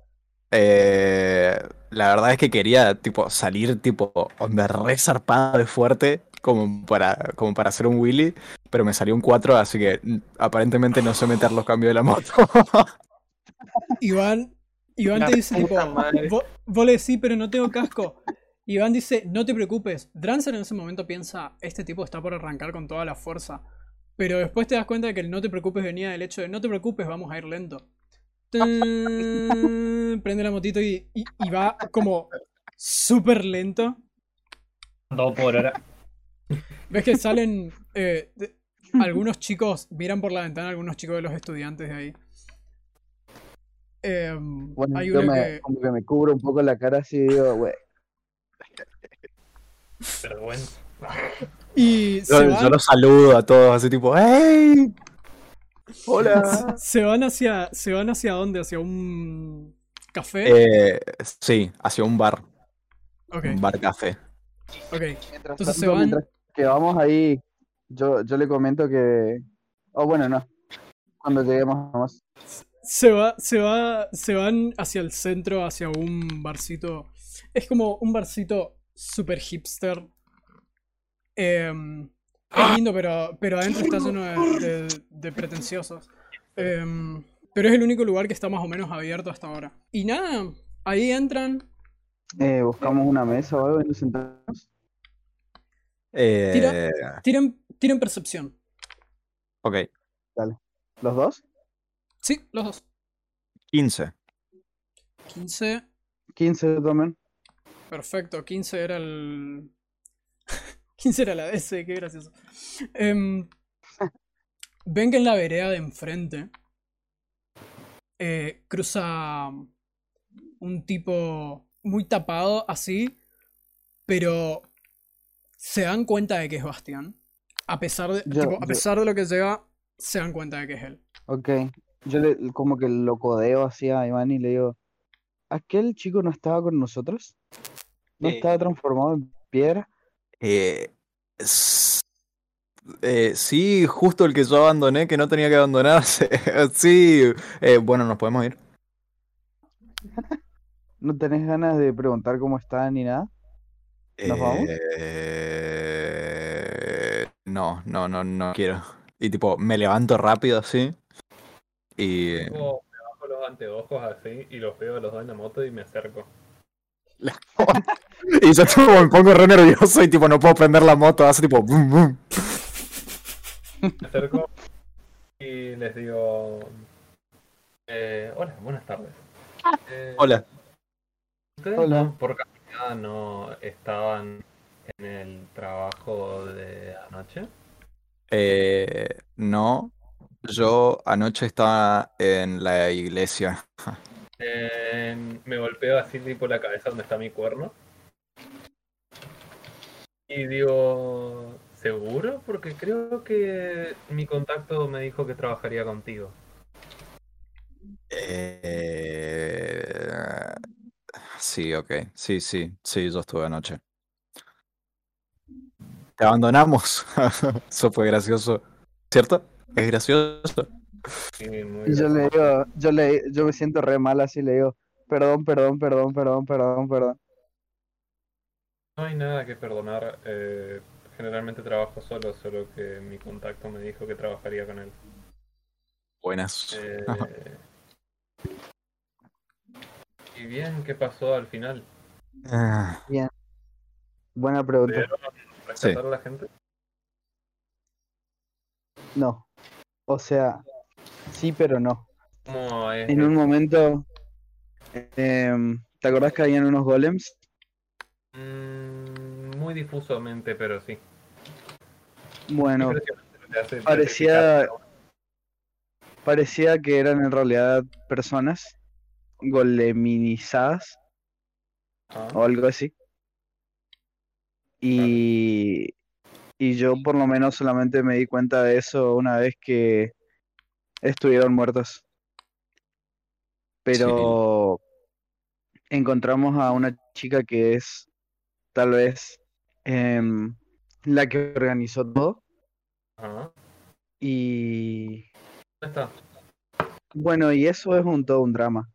eh, la verdad es que quería tipo salir tipo onda re zarpado de fuerte como para, como para hacer un Willy, pero me salió un 4, así que aparentemente no sé meter los cambios de la moto. Iván, Iván La te dice, tipo, vos, vos le decís, pero no tengo casco. Iván dice, no te preocupes. Drancer en ese momento piensa, este tipo está por arrancar con toda la fuerza. Pero después te das cuenta de que el no te preocupes venía del hecho de, no te preocupes, vamos a ir lento. Tan, <laughs> Prende la motito y, y- y va como súper lento. Todo por hora. Ves que salen eh, de- algunos chicos, miran por la ventana algunos chicos de los estudiantes de ahí. Em, Bueno, hay yo me, que... como que me cubro un poco la cara así y digo, güey, Vergüenza. Y se Yo, los saludo a todos así tipo, ¡Hey! Hola. <laughs> se van hacia. ¿Se van hacia dónde? ¿Hacia un café? Eh, sí, hacia un bar, un bar café. ok. Mientras Entonces se van- mientras que vamos ahí, yo, yo le comento que... Oh, bueno, no. Cuando lleguemos nomás. Se va, se va, se van hacia el centro, hacia un barcito. Es como un barcito super hipster. Em, es lindo, pero, pero adentro está lleno de, de- de pretenciosos. Em, pero es el único lugar que está más o menos abierto hasta ahora. Y nada, ahí entran. Eh, buscamos una mesa o algo y nos sentamos. Eh, Tiren, tiren percepción. ok, ¿Los dos? Sí, los dos. 15. 15. 15 también. Perfecto, 15 era el. <laughs> 15 era la DS, qué gracioso. Em, <laughs> ven que en la vereda de enfrente eh, cruza un tipo muy tapado así, pero se dan cuenta de que es Bastián. A pesar de, Yo- tipo, a yo- pesar de lo que llega, se dan cuenta de que es él. Ok. Yo le, como que lo codeo así a Iván y le digo, ¿aquel chico no estaba con nosotros? ¿No Eh. estaba transformado en piedra? Eh, eh, sí, justo el que yo abandoné, que no tenía que abandonarse. <laughs> sí, eh, bueno, nos podemos ir. <laughs> ¿No tenés ganas de preguntar cómo está ni nada? ¿Nos vamos? Eh, no, no, no, no quiero. Y tipo, me levanto rápido así. Y me bajo los anteojos así y los veo a los dos en la moto y me acerco. <laughs> Y yo tipo, me pongo re nervioso y tipo no puedo prender la moto, hace tipo boom, boom. Me acerco y les digo... eh, hola, buenas tardes. Eh, Hola. ¿Ustedes Hola. no, por casualidad no estaban en el trabajo de anoche? Eh, no, yo anoche estaba en la iglesia. Eh, me golpeo así tipo la cabeza donde está mi cuerno. Y digo, ¿seguro? Porque creo que mi contacto me dijo que trabajaría contigo. Eh, sí, ok. Sí, sí, sí, yo estuve anoche. Te abandonamos. <laughs> Eso fue gracioso. ¿Cierto? Es gracioso. Sí, Y yo le digo, yo le, yo me siento re mal así, le digo, perdón, perdón, perdón, perdón, perdón, perdón. No hay nada que perdonar. eh, generalmente trabajo solo, solo que mi contacto me dijo que trabajaría con él. Buenas. Eh, y bien, ¿qué pasó al final? Ah, Buena pregunta. ¿Pudieron rescatar a la gente? No. O sea, sí, pero no. ¿Cómo es En un momento, em, ¿te acordás que habían unos golems? Mm, muy difusamente, pero sí. Bueno, parecía- parecía que eran en realidad personas goleminizadas ¿no? o algo así. Y, y yo por lo menos solamente me di cuenta de eso una vez que estuvieron muertos. Pero encontramos a una chica que es tal vez em, la que organizó todo. Ajá. Y ¿Dónde está? bueno, y eso es un todo un drama.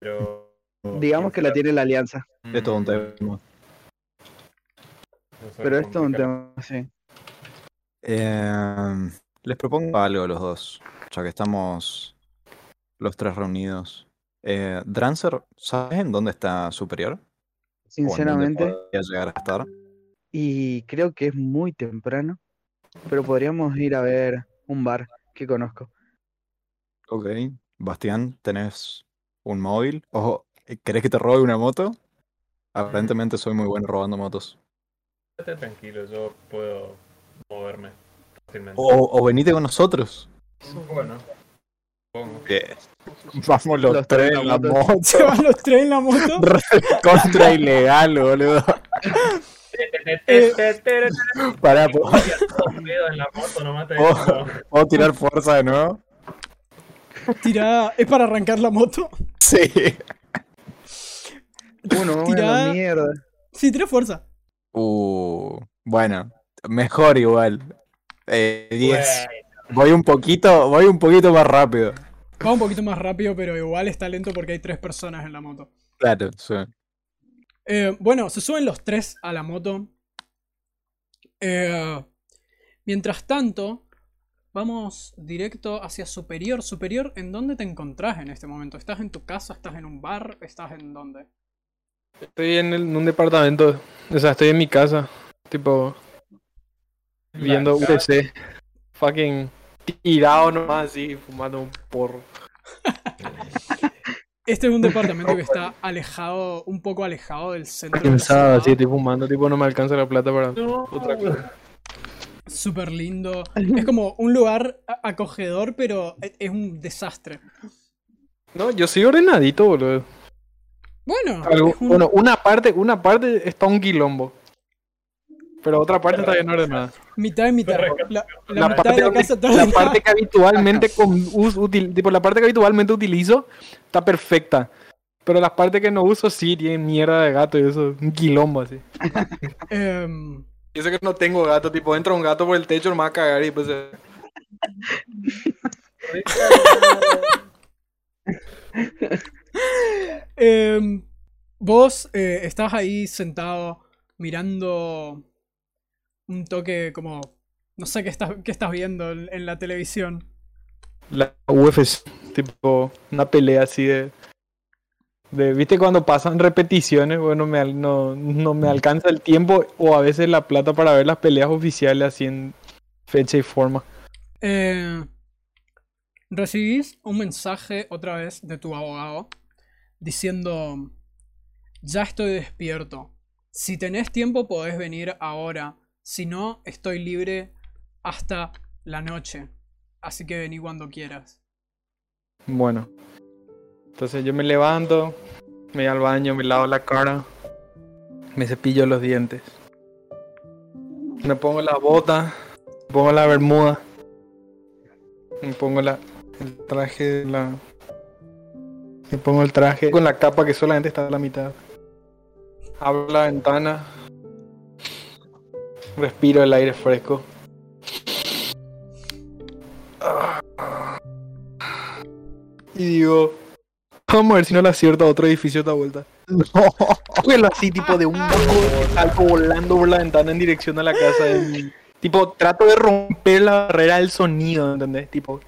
Pero. Digamos que la tiene la alianza, Es todo un tema. Pero es todo un tema, sí. Em, les propongo algo a los dos, ya que estamos los tres reunidos. Eh, Drancer, ¿sabes en dónde está Superior? ¿O en dónde Sinceramente, podría llegar a estar? y creo que es muy temprano, pero podríamos ir a ver un bar que conozco. Ok. Bastián, ¿tenés un móvil? Ojo, ¿querés que te robe una moto? Aparentemente soy muy bueno robando motos. Estate tranquilo, yo puedo moverme fácilmente. O, o venite con nosotros. Bueno, supongo. Vamos los, Los tres tres en la moto. moto. <laughs> Se van los tres en la moto. <laughs> Contra ilegal, boludo. Eh, <laughs> Pará, ¿puedo, puedo tirar fuerza de nuevo? Tira, es para arrancar la moto. Sí. Uno, Tirá- mierda. Sí, tira fuerza. Uh, bueno, mejor igual. Eh, 10. Güey, Voy un poquito, voy un poquito más rápido. Va un poquito más rápido, pero igual está lento porque hay tres personas en la moto. Claro, sí. Eh, bueno, se suben los tres a la moto. Eh, mientras tanto, vamos directo hacia Superior. Superior, ¿en dónde te encontrás en este momento? ¿Estás en tu casa? ¿Estás en un bar? ¿Estás en dónde? Estoy en, el- en un departamento. O sea, estoy en mi casa. Tipo, viendo UTC. Fucking tirado nomás así, fumando un porro. <laughs> Este es un departamento que <laughs> está alejado, un poco alejado del centro de Cansado, ciudad. así, estoy fumando. Tipo, no me alcanza la plata para No, otra cosa. Súper lindo. <laughs> Es como un lugar acogedor, pero e- es un desastre. No, yo soy ordenadito, boludo. Bueno, Algo- un- Bueno, una parte, una parte está un quilombo. Pero otra parte está bien ordenada. mitad y mitad. La, la La mitad parte, de la casa está la parte que habitualmente con, us- util- tipo, la parte que habitualmente utilizo está perfecta. Pero las partes que no uso sí tienen mierda de gato y eso, un quilombo así. <laughs> Em, Y eso que no tengo gato, tipo entra un gato por el techo, me va a cagar y pues <laughs> eh, <laughs> em, vos eh, estás ahí sentado mirando un toque como... No sé qué estás, qué estás viendo en, en la televisión. la UFC, tipo una pelea así de, de ¿viste cuando pasan repeticiones? Bueno, me, no, no me alcanza el tiempo o a veces la plata para ver las peleas oficiales así en, fecha y forma. Eh, recibís un mensaje otra vez de tu abogado diciendo, ya estoy despierto. Si tenés tiempo podés venir ahora. Si no, estoy libre hasta la noche. Así que vení cuando quieras. Bueno. Entonces yo me levanto, me voy al baño, me lavo la cara, me cepillo los dientes. Me pongo la bota, me pongo la bermuda, me pongo la, el traje, la, me pongo el traje con la capa que solamente está a la mitad. Abro la ventana, respiro el aire fresco. Y digo, vamos a ver si no le acierto a otro edificio a esta vuelta. <laughs> Vuelo así, tipo de un salto volando por la ventana en dirección a la casa de mi- Tipo, trato de romper la barrera del sonido, ¿entendés? Tipo,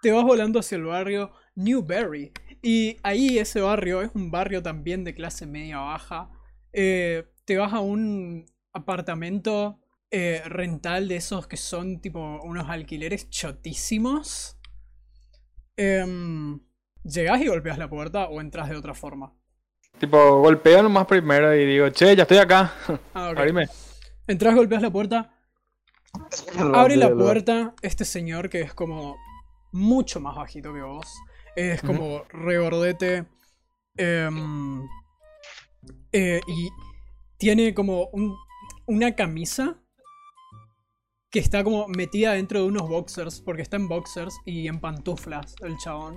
Te vas volando hacia el barrio Newberry. Y ahí ese barrio es un barrio también de clase media baja. Eh, te vas a un apartamento eh, rental de esos que son tipo unos alquileres chotísimos. Em, ¿Llegás y golpeas la puerta o entras de otra forma? tipo, golpeo nomás primero y digo, che, ya estoy acá. Ah, ok. Abrime. Entras, golpeas la puerta, <laughs> Abre la puerta este señor que es como mucho más bajito que vos. Es como regordete. em, eh, y tiene como un- una camisa que está como metida dentro de unos boxers, porque está en boxers y en pantuflas el chabón.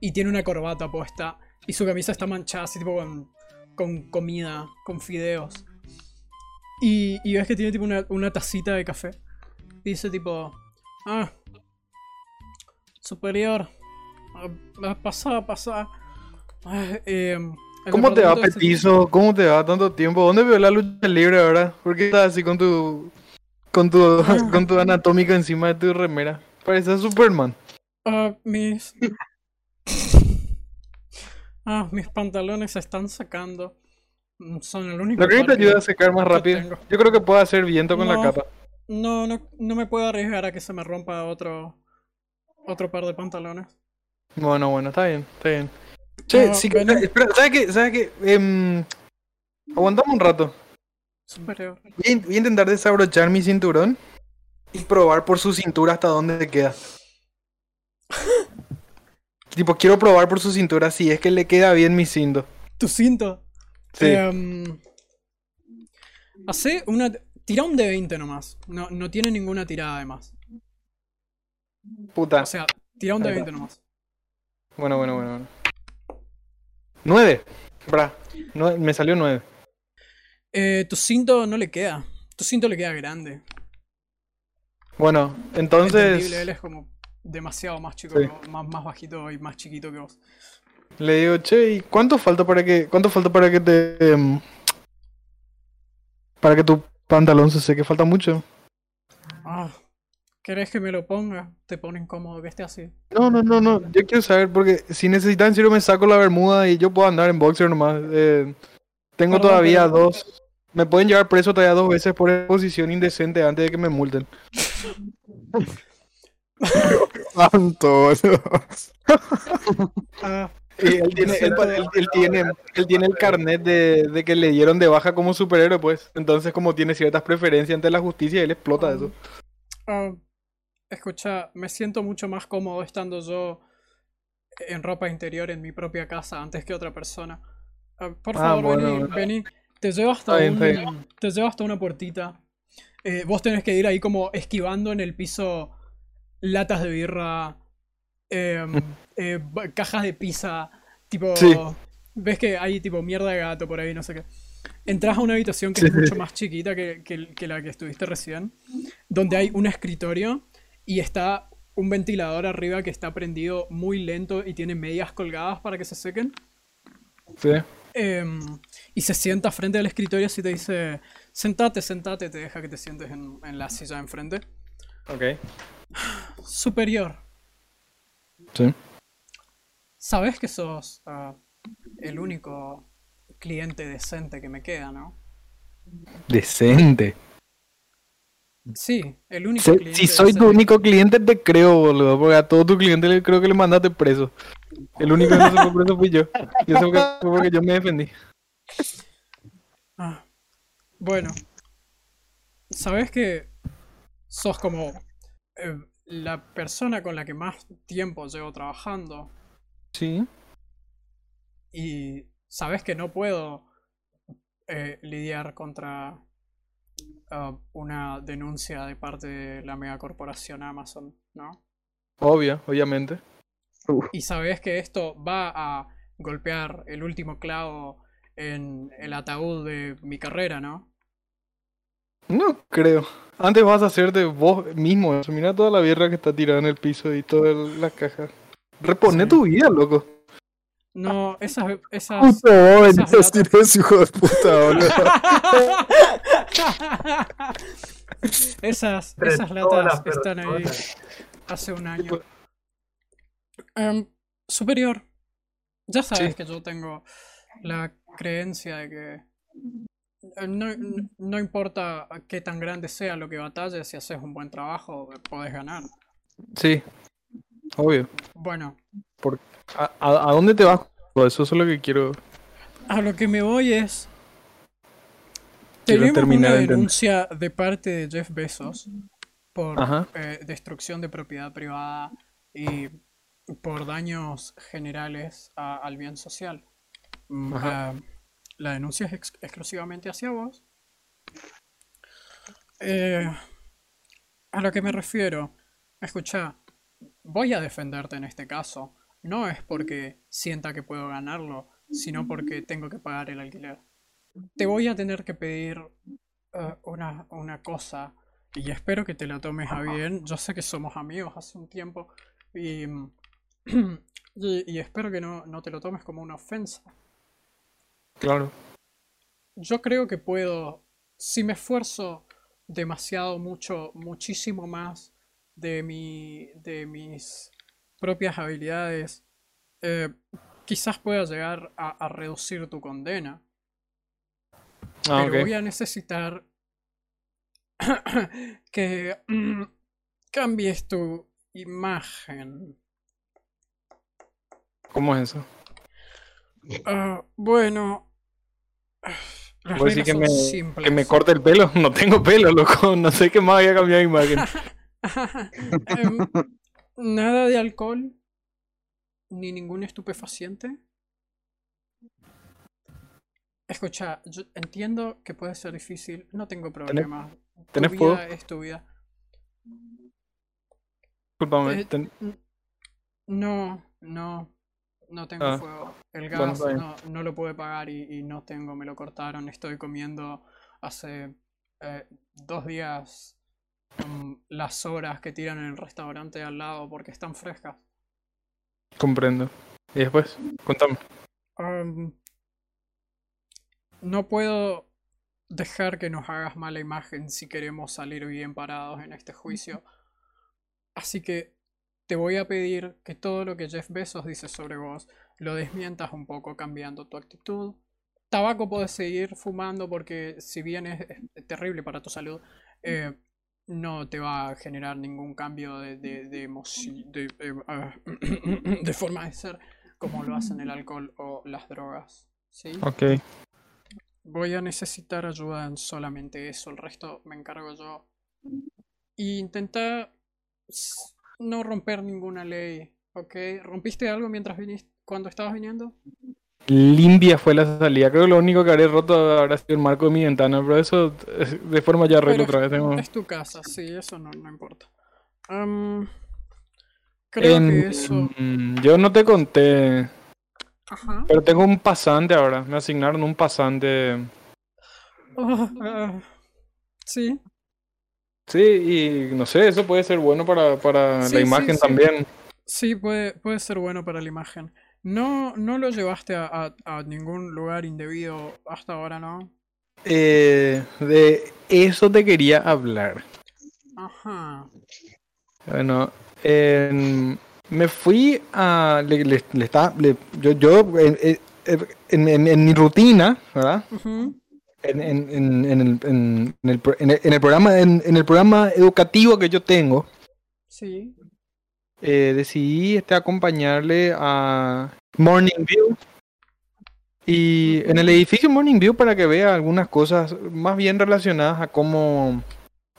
Y tiene una corbata puesta. Y su camisa está manchada así tipo con, con comida, con fideos. Y, y ves que tiene tipo una, una tacita de café. Y dice tipo, ah, superior, pasá, pasá. El ¿Cómo te va, petizo? ¿Cómo te va tanto tiempo? ¿Dónde veo la lucha libre ahora? ¿Por qué estás así con tu. con tu. <laughs> con tu anatómica encima de tu remera? Pareces Superman. Ah, mis. <laughs> ah, mis pantalones se están sacando. Son el único. ¿No crees que te ayuda a secar más rápido? tengo. Yo creo que puede hacer viento con la capa. No, no, no me puedo arriesgar a que se me rompa otro. otro par de pantalones. Bueno, bueno, está bien, está bien. Che, Ah, sí, que- bueno. espera, ¿sabes qué? ¿Sabes qué? Em, aguantamos un rato. Superior. Voy a, voy a intentar desabrochar mi cinturón y probar por su cintura hasta dónde queda. <laughs> tipo, quiero probar por su cintura si es que le queda bien mi cinto. Tu cinto. Sí. Em, hace una. Tira un de 20 nomás. No, no tiene ninguna tirada de más. Puta. O sea, tira un de Ahí 20 nomás. Bueno, bueno, bueno. bueno. Nueve. Bra. nue- me salió nueve. Eh, tu cinto no le queda. Tu cinto le queda grande. Bueno, Entendible, él entonces es como demasiado más chico, Sí. que vos, más, más bajito y más chiquito que vos. le digo, che, ¿y cuánto falta para que, cuánto falta para que te, em, para que tu pantalón se seque? Falta mucho. Ah, ¿querés que me lo ponga? Te pone incómodo que esté así. No, no, no, no. Yo quiero saber porque si necesitan, en serio me saco la bermuda y yo puedo andar en boxer nomás. Eh, tengo Perdón, todavía pero- dos. Me pueden llevar preso todavía dos veces por exposición indecente antes de que me multen. Antonio. Ah, él tiene, él, él- él tiene, él tiene el carnet de, de que le dieron de baja como superhéroe, pues. Entonces, como tiene ciertas preferencias ante la justicia, él explota eso. ah, escucha, me siento mucho más cómodo estando yo en ropa interior en mi propia casa antes que otra persona. Ah, por Ah, favor, bueno, vení, bueno. vení. Te llevo hasta un, te llevo hasta una puertita. Eh, vos tenés que ir ahí como esquivando en el piso latas de birra, em, <laughs> eh, cajas de pizza, tipo... Sí. Ves que hay tipo mierda de gato por ahí, no sé qué. Entras a una habitación que Sí, es mucho más chiquita que, que- que la que estuviste recién, donde hay un escritorio y está un ventilador arriba que está prendido muy lento y tiene medias colgadas para que se sequen. Sí. Em, y se sienta frente al escritorio así te dice, sentate, sentate, te deja que te sientes en, en la silla enfrente. Ok. Superior, Sí. sabes que sos ah, el único cliente decente que me queda, ¿no? Decente. Sí, el único Si, cliente si de soy tu único cliente, te creo, boludo. Porque a todo tu cliente le creo que le mandaste preso. El único que no se fue preso fui yo. Y eso fue porque yo me defendí. Ah, bueno, sabes que sos como eh, la persona con la que más tiempo llevo trabajando Sí. y sabes que no puedo eh, lidiar contra ah, una denuncia de parte de la megacorporación Amazon, ¿no? Obvio, obviamente. Y sabes que esto va a golpear el último clavo en el ataúd de mi carrera, ¿no? No creo. Antes vas a hacerte vos mismo eso. Mira toda la mierda que está tirada en el piso y todas las cajas. Repone Sí. tu vida, loco. No, esas, esas, Puto, vos esas latas- hijo de puta, boludo. <laughs> <laughs> esas, esas latas están ahí hace un año. Em, superior, ya sabes Sí. que yo tengo la creencia de que eh, no, no- importa qué tan grande sea lo que batalles, si haces un buen trabajo, eh, podés ganar. Sí. Obvio. Bueno, ¿A, a, a dónde te vas? Eso es lo que quiero. a lo que me voy es... Quiero Tenemos terminar una denuncia de parte de Jeff Bezos por eh, destrucción de propiedad privada y por daños generales a- al bien social. Mm, ah, la denuncia es ex- exclusivamente hacia vos. Eh, a lo que me refiero, escucha, voy a defenderte en este caso. No es porque sienta que puedo ganarlo, sino porque tengo que pagar el alquiler. Te voy a tener que pedir eh, una, una cosa y espero que te la tomes a bien. Yo sé que somos amigos hace un tiempo y, <clears throat> y, y espero que no, no te lo tomes como una ofensa. Claro. Yo creo que puedo, si me esfuerzo demasiado mucho, muchísimo más de mi, de mis propias habilidades, eh, quizás pueda llegar a, a reducir tu condena. Ah, pero voy a necesitar <coughs> que mm, cambies tu imagen. ¿Cómo es eso? Ah, bueno, las ¿Vos decís reglas que son me, simples. que me corte el pelo? No tengo pelo, loco. <laughs> No sé qué más voy a cambiar de imagen. <laughs> Em, nada de alcohol, ni ningún estupefaciente. Escucha, yo entiendo que puede ser difícil, no tengo problema. Tu tenés vida fuego? es tu vida. Disculpame. Eh, ten- No, no, no tengo Ah, fuego. El gas no, no lo pude pagar y, y no tengo, me lo cortaron. Estoy comiendo hace eh, dos días mm, las sobras que tiran en el restaurante de al lado porque están frescas. Comprendo. Y después, contame. Am, no puedo dejar que nos hagas mala imagen si queremos salir bien parados en este juicio. Así que te voy a pedir que todo lo que Jeff Bezos dice sobre vos lo desmientas un poco cambiando tu actitud. Tabaco puedes seguir fumando porque si bien es, es terrible para tu salud, eh, no te va a generar ningún cambio de, de, de, eh, ah, <clears throat> de forma de ser como lo hacen el alcohol o las drogas. ¿sí? Ok. Voy a necesitar ayuda en solamente eso, el resto me encargo yo. Y intenta no romper ninguna ley, ¿ok? ¿Rompiste algo mientras viniste, cuando estabas viniendo? Limpia fue la salida. Creo que lo único que haré roto habrá sido el marco de mi ventana, pero eso de forma ya arreglo Pero otra vez. Tengo... Es tu casa, sí, eso no, no importa. Am, creo En- que eso... mm, Yo no te conté, Ajá. pero tengo un pasante ahora. Me asignaron un pasante. Ah, ah, sí, Sí, y no sé, eso puede ser bueno para, para Sí, la imagen sí. también. sí, puede, puede ser bueno para la imagen. No, no lo llevaste a, a- a ningún lugar indebido hasta ahora, ¿no? Eh, de eso te quería hablar. Ajá. Bueno, en- me fui a. Le, le- le está, le- yo, yo en, en- en- en mi rutina, ¿verdad? En, en- en- en el, el en el- en el programa, en, en el programa educativo que yo tengo, Sí. eh, decidí este, acompañarle a Morning View. Y en el edificio Morning View para que vea algunas cosas más bien relacionadas a cómo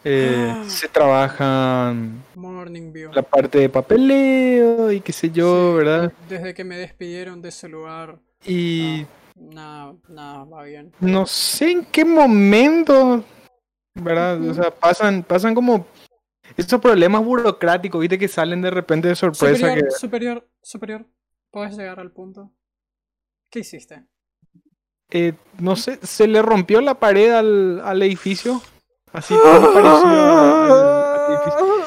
eh, Ah. se trabajan Morning View. la parte de papeleo y qué sé yo, Sí, ¿verdad? Desde que me despidieron de ese lugar, Y nada, nada va bien. no sé en qué momento, ¿verdad? O sea, pasan, pasan como esos problemas burocráticos, viste, que salen de repente de sorpresa. Superior, que- superior, superior. ¿Puedes llegar al punto? ¿Qué hiciste? eh, no sé, se le rompió la pared al, al edificio. Así todo <laughs> parecido al, al edificio.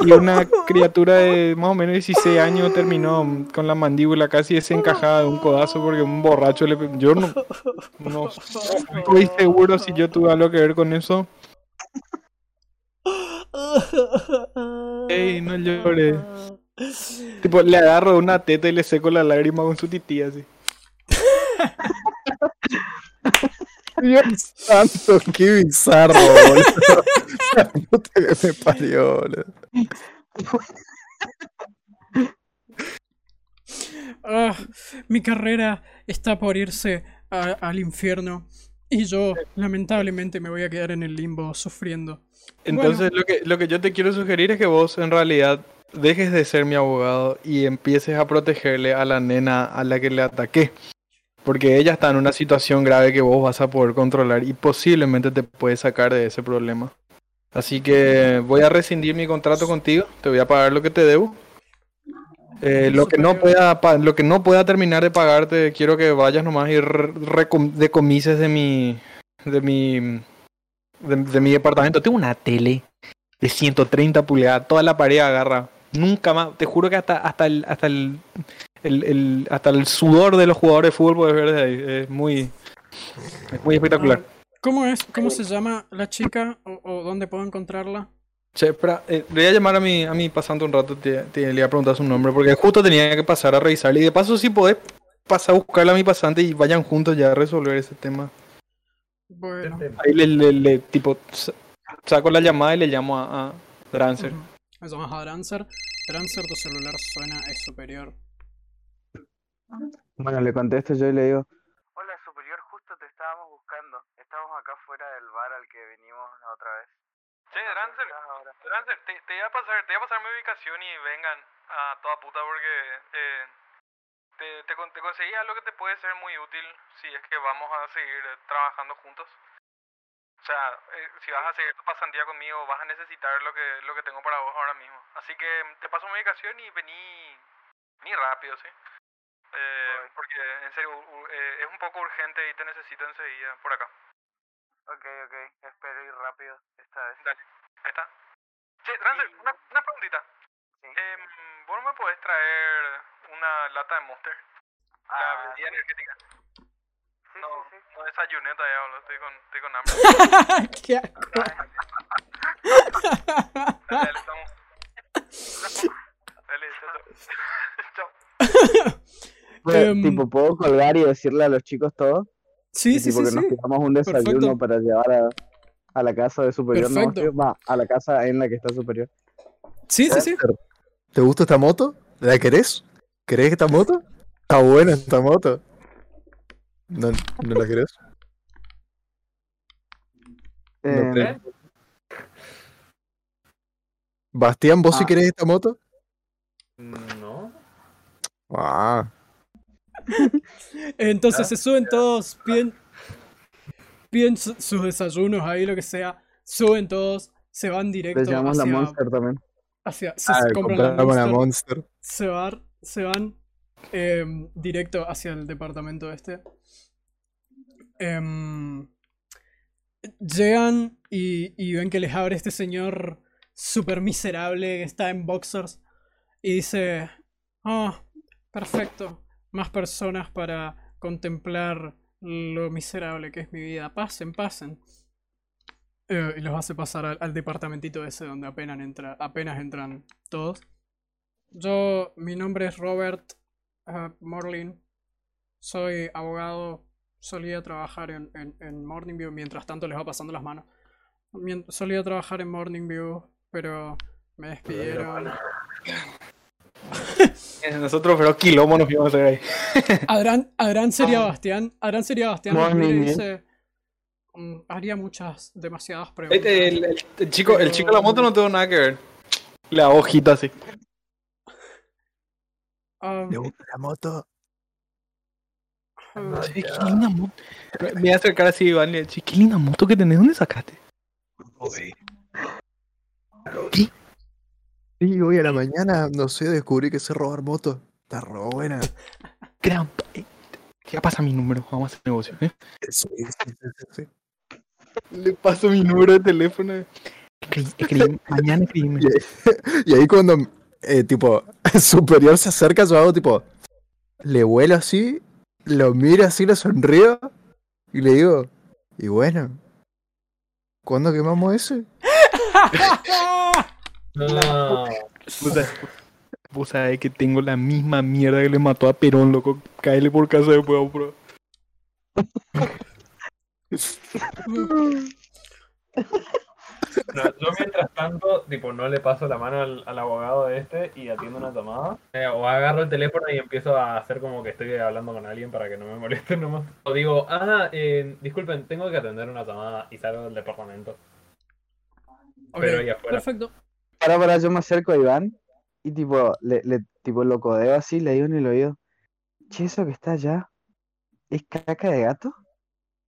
Y una criatura de más o menos 16 años terminó con la mandíbula casi desencajada de un codazo porque un borracho le... Yo no, no estoy seguro si yo tuve algo que ver con eso. Ey, no llores. Tipo, le agarro una teta y le seco la lágrima con su tití así. <laughs> Dios santo, qué bizarro, boludo. <laughs> La puta que me parió, boludo. Ah, mi carrera está por irse a- al infierno y yo lamentablemente me voy a quedar en el limbo sufriendo. Entonces lo que, lo que yo te quiero sugerir es que vos en realidad dejes de ser mi abogado y empieces a protegerle a la nena a la que le ataqué. Porque ella está en una situación grave que vos vas a poder controlar y posiblemente te puede sacar de ese problema. Así que voy a rescindir mi contrato contigo, te voy a pagar lo que te debo. Eh, lo que no pueda lo que no pueda terminar de pagarte, quiero que vayas nomás y decomises de mi de mi de, de mi departamento. Tengo una tele de 130 pulgadas, toda la pared agarra. Nunca más, te juro que hasta hasta el hasta el, el- el- hasta el sudor de los jugadores de fútbol puedes ver desde ahí. Es muy es muy espectacular. Ah, ¿Cómo es? ¿Cómo se llama la chica? ¿O, o dónde puedo encontrarla? Che, espera, eh, le voy a llamar a mi, a mi pasante un rato, te, te- le voy a preguntar su nombre, porque justo tenía que pasar a revisarle. Y de paso, si podés pasar a buscarle a mi pasante y vayan juntos ya a resolver ese tema. Bueno. Ahí le, le- le, tipo, sa- saco la llamada y le llamo a, a Drancer. Ujú. Me llamas a Drancer. Drancer, tu celular suena, es superior. Bueno, le contesto yo y le digo, Hola, superior, justo te estábamos buscando. Estamos acá fuera del bar al que venimos la otra vez. Che, ¿Dónde Drancer? Drancer, te, te voy a pasar, te voy a pasar mi ubicación y vengan a toda puta porque eh, te, te, te conseguí algo que te puede ser muy útil si es que vamos a seguir trabajando juntos. O sea, eh, si vas a seguir tu pasantía conmigo, vas a necesitar lo que, lo que tengo para vos ahora mismo. Así que te paso mi ubicación y vení, vení rápido, ¿sí? Eh, Voy. porque en serio, u- eh, es un poco urgente y te necesito enseguida por acá. Ok, ok, espero ir rápido esta vez. Dale, ahí está. Che, Drancer, Y- una, una preguntita. Sí. Em, ¿Vos no me podés traer una lata de Monster? La Ah, bebida energética. Sí, No, sí, sí. no desayuné todavía, boludo. Estoy con, estoy con hambre. <laughs> ¡Qué asco! Dale, dale, estamos. <laughs> Dale, chao, chao. <laughs> Chao. "Bueno, Em, tipo, ¿puedo colgar y decirle a los chicos todo? Sí, Y sí, tipo sí, que nos pidamos un desayuno Perfecto. para llevar a, a la casa de superior. No, Perfecto. sí, va, a la casa en la que está superior. Sí, sí, sí. ¿Te gusta esta moto? ¿La querés? ¿Querés esta moto? Está buena esta moto. ¿No, ¿no la querés? Eh. Bastián, ¿vos sí Ah. querés esta moto? No. Ah, Entonces ¿Ah? se suben todos, piden, piden su- sus desayunos ahí, lo que sea. Suben todos, se van directo les llamamos la hacia, Monster también. hacia- se ah compran la Monster, Monster. se van, se van em, directo hacia el departamento este. Em, llegan y, y ven que les abre este señor super miserable que está en boxers y dice, ah, perfecto, más personas para contemplar lo miserable que es mi vida. Pasen, pasen. Eh, y los hace pasar al, al departamentito ese donde apenas, entra, apenas entran todos. Yo, mi nombre es Robert eh, Morlin. Soy abogado solía trabajar en, en, en Morning View, mientras tanto les va pasando las manos. Solía trabajar en Morning View, pero me despidieron. <laughs> Nosotros, pero quilombo nos íbamos a hacer ahí. <laughs> Adran, Adran sería Bastián. Adran sería Bastián. Morning, dice, "Mm, haría muchas, demasiadas preguntas. Este, el, el- el chico, el chico de la moto no tuvo nada que ver. La hojita así. <laughs> Ah, gusta la moto? ah, Che, qué linda moto. Me voy a acercar así, Iván. y le digo, "Che, qué linda moto que tenés. ¿Dónde sacaste? Sí, hoy a la mañana, no sé, descubrí que sé robar motos. Está re buena. Gran... eh, ¿Qué pasa mi número? Vamos a hacer negocio, ¿eh? Sí, sí, sí, sí, sí. Le paso mi número de teléfono. Escri- escribí- mañana escribime. <laughs> Y ahí cuando, eh, tipo, <laughs> superior se acerca, yo hago, tipo, le vuelo así, lo miro así, le sonrío y le digo, y bueno, ¿cuándo quemamos ese? <laughs> No. Vos sabés, vos sabés que tengo la misma mierda que le mató a Perón, loco. Cáele por casa después, bro. No, yo mientras tanto, tipo, no le paso la mano al, al abogado de este y atiendo una llamada. Eh, o agarro el teléfono y empiezo a hacer como que estoy hablando con alguien para que no me moleste <laughs> nomás. O digo, ah, eh, disculpen, tengo que atender una llamada y salgo del departamento. Pero ahí afuera. perfecto. Para, para, yo me acerco a Iván y tipo, le, le tipo lo codeo así, le digo en el oído, che, eso que está allá, ¿es caca de gato?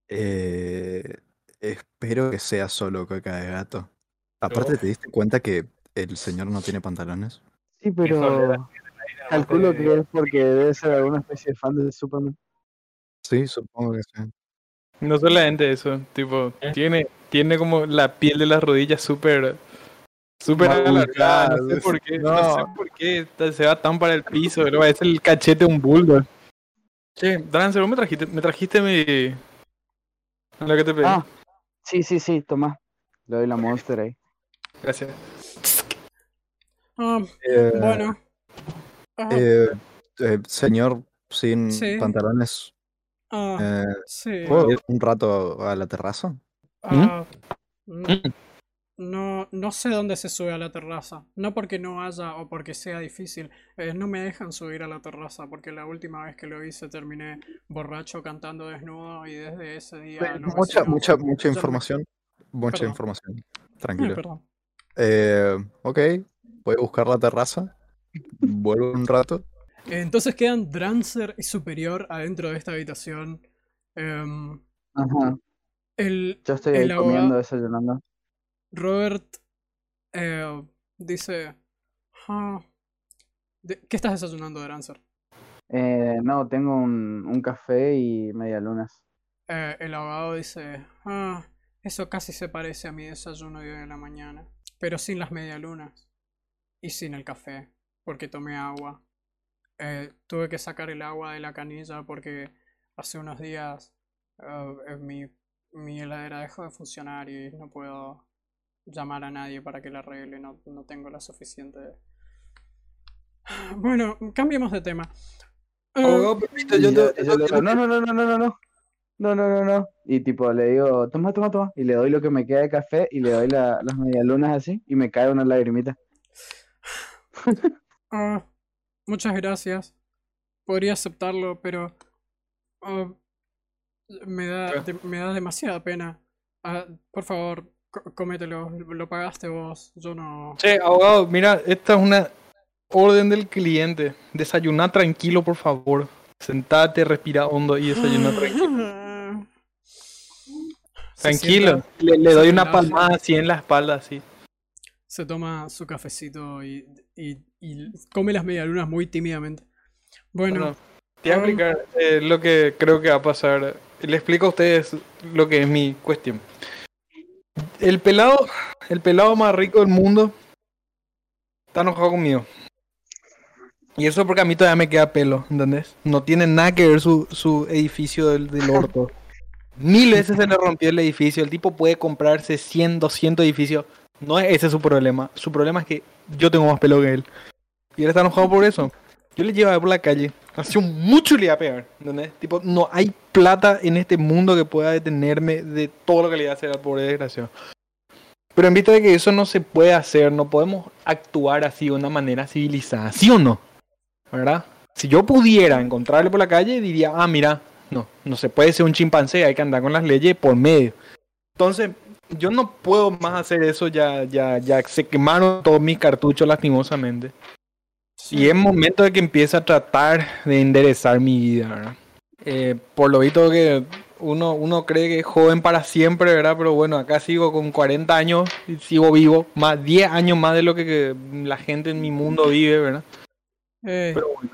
Eh, espero que sea solo caca de gato. Aparte, ¿te diste cuenta que el señor no tiene pantalones? Sí, pero calculo que es porque debe ser alguna especie de fan de Superman. Sí, supongo que sí. No solamente eso, tipo, ¿Eh? tiene, tiene como la piel de las rodillas súper, súper alargada, no sé por qué, no. sé por qué se va tan para el piso, pero es el cachete de un bulldog. Che, Drancer, vos me trajiste, me trajiste mi... Lo que te pedí. Ah, sí, sí, sí, toma. Le doy la monster ahí. Gracias. Ah, Eh, bueno. Eh, eh, señor sin Sí. pantalones, ah, eh, sí. ¿puedo ir un rato a la terraza? Ah, n- no, no sé dónde se sube a la terraza. No porque no haya o porque sea difícil. eh, no me dejan subir a la terraza porque la última vez que lo hice terminé borracho cantando desnudo y desde ese día mucha, vecinos mucha, no mucha me- información. Mucha Perdón. información. Ay, Tranquilo. perdón. Eh, ok, voy a buscar la terraza. Vuelvo un rato. Eh, Entonces quedan Drancer y Superior adentro de esta habitación. Em, Ajá. el Yo estoy ahí El comiendo, desayunando. Robert eh, dice... "Ah, de- ¿Qué estás desayunando, Drancer? Eh, no, tengo un, un café y medialunas. Eh, el abogado dice, ah, eso casi se parece a mi desayuno de hoy en la mañana, pero sin las medialunas y sin el café, porque tomé agua. Eh, tuve que sacar el agua de la canilla porque hace unos días eh, mi, mi heladera dejó de funcionar y no puedo llamar a nadie para que la arregle, no, no tengo la suficiente... <sighs> Bueno, cambiemos de tema. Eh, Abogado, yo te- yo no, no, no, no, no, no, no. No, no, no, no. Y tipo le digo, toma, toma, toma. Y le doy lo que me queda de café y le doy la- las medialunas así y me cae una lagrimita. <laughs> Ah, muchas gracias. Podría aceptarlo, pero ah, me da, de- me da demasiada pena. Ah, por favor, cómetelo. Lo pagaste vos. Yo no. Che, abogado, mira, esta es una orden del cliente. Desayuná tranquilo, por favor. Sentate, respira hondo y desayuná <laughs> tranquilo. Tranquilo. sienta, Le, doy una palmada así en la espalda, así. se toma su cafecito y, y, y come las medialunas muy tímidamente. Bueno, Bueno, te voy a um, explicar eh, lo que creo que va a pasar. Le explico a ustedes lo que es mi cuestión. El pelado, el pelado más rico del mundo está enojado conmigo. Y eso porque a mí todavía me queda pelo, ¿entendés? No tiene nada que ver su, su edificio del, del <laughs> orto. Mil veces se le rompió el edificio. El tipo puede comprarse 100, 200 edificios. No es ese su problema. Su problema es que yo tengo más pelo que él. Y él está enojado por eso. Yo le llevaba por la calle Canción mucho le iba a pegar. Tipo, no hay plata en este mundo que pueda detenerme de todo lo que le iba a hacer pobre desgraciado. Pero en vista de que eso no se puede hacer, no podemos actuar así de una manera civilizada, ¿sí o no? ¿Verdad? Si yo pudiera encontrarle por la calle, diría, ah, mira, no, no se puede ser un chimpancé, hay que andar con las leyes por medio. Entonces, yo no puedo más hacer eso, ya, ya, ya se quemaron todos mis cartuchos lastimosamente. Y es momento de que empiece a tratar de enderezar mi vida, ¿verdad? Eh, por lo visto que uno, uno cree que es joven para siempre, ¿verdad? Pero bueno, acá sigo con 40 años y sigo vivo, más 10 años más de lo que, que la gente en mi mundo vive, ¿verdad? Eh, Pero bueno.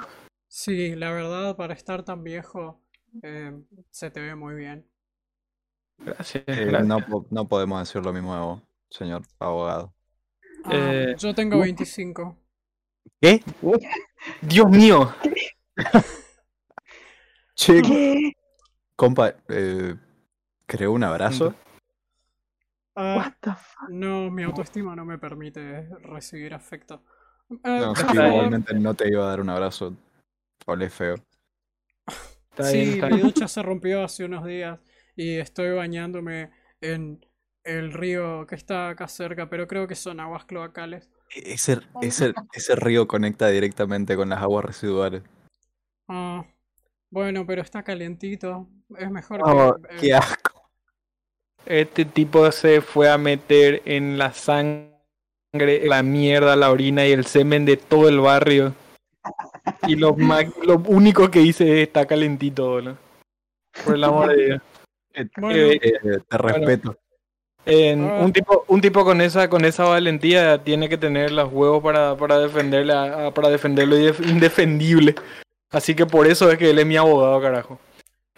sí, la verdad, para estar tan viejo, eh, se te ve muy bien. Gracias. Eh, gracias. no, no podemos decir lo mismo de vos, señor abogado. Ah, Eh, yo tengo 25. ¿Qué? Dios mío. Che, compa, eh, ¿creó un abrazo? Ah, What the fuck? no, mi autoestima no me permite recibir afecto. Ah, No, igualmente no te iba a dar un abrazo. Ole feo. Está bien, Sí, está mi bien. ducha se rompió hace unos días y estoy bañándome en el río que está acá cerca, pero creo que son aguas cloacales. E-, Ese, ese, <laughs> ese río conecta directamente con las aguas residuales. Ah, bueno, pero está calientito. Es mejor Oh, que... qué eh, asco. Este tipo se fue a meter en la sangre, la mierda, la orina y el semen de todo el barrio. Y lo, <laughs> lo único que hice es está calentito, boludo. Por el amor de Dios. <laughs> Bueno, Eh, Eh, te respeto. En- Ah. un tipo, un tipo con esa, con esa valentía tiene que tener los huevos para, para defenderle a- a- para defender lo indef- indefendible. Así que por eso es que él es mi abogado, carajo.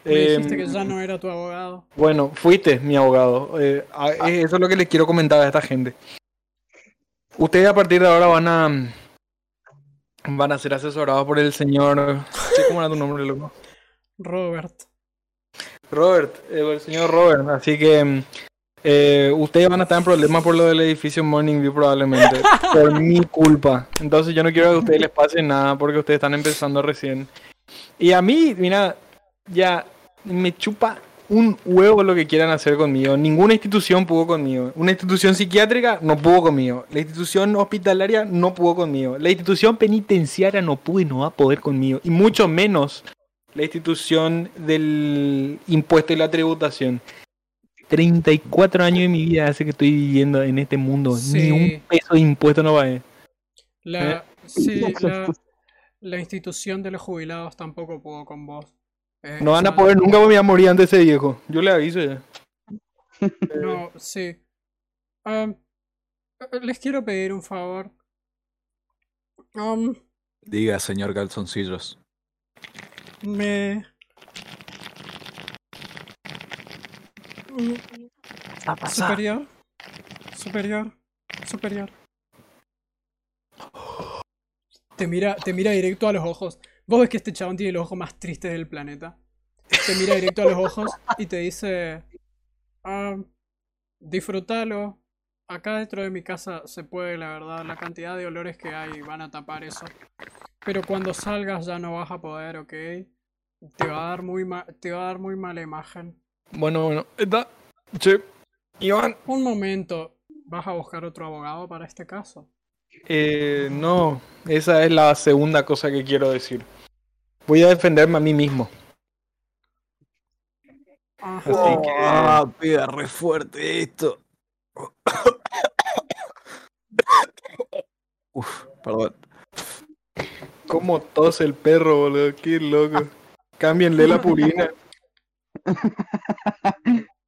me dijiste Em, que ya no era tu abogado. Bueno, fuiste mi abogado. Eh, a- eh, eso es lo que les quiero comentar a esta gente. Ustedes a partir de ahora van a van a ser asesorados por el señor. Sí, ¿Cómo era tu nombre, loco? Robert. Robert, eh, el señor Robert. Así que mm, eh, ustedes van a estar en problemas por lo del edificio Morning View probablemente. <laughs> por mi culpa. Entonces yo no quiero que a ustedes les pase nada porque ustedes están empezando recién. Y a mí, mira, ya me chupa un huevo lo que quieran hacer conmigo. Ninguna institución pudo conmigo. Una institución psiquiátrica no pudo conmigo. La institución hospitalaria no pudo conmigo. La institución penitenciaria no pudo y no va a poder conmigo. Y mucho menos la institución del impuesto y la tributación. 34 años de mi vida hace que estoy viviendo en este mundo. Ni Sí. un peso de impuesto no pagué. La, sí, <laughs> la, la institución de los jubilados tampoco pudo con vos. Eh, No van a poder nunca porque me voy a morir antes de ese viejo. Yo le aviso ya. <laughs> No, sí. Eh, les quiero pedir un favor. Diga, señor Calzoncillos. me. Superior. Superior. Superior. Te mira, te mira directo a los ojos. Vos ves que este chabón tiene los ojos más tristes del planeta. Te mira directo a los ojos y te dice. "Ah, disfrútalo. Acá dentro de mi casa se puede, la verdad. La cantidad de olores que hay van a tapar eso. Pero cuando salgas ya no vas a poder, ¿ok? Te va a dar muy, ma- te va a dar muy mala imagen. Bueno, bueno. Está. Che. Iván. Un momento. ¿Vas a buscar otro abogado para este caso? Eh, no. Esa es la segunda cosa que quiero decir. Voy a defenderme a mí mismo. Ajá. Así que- Ah, pega re fuerte esto. <coughs> Uf, perdón. Como tos el perro, boludo. Qué loco. Cámbienle la purina. <laughs>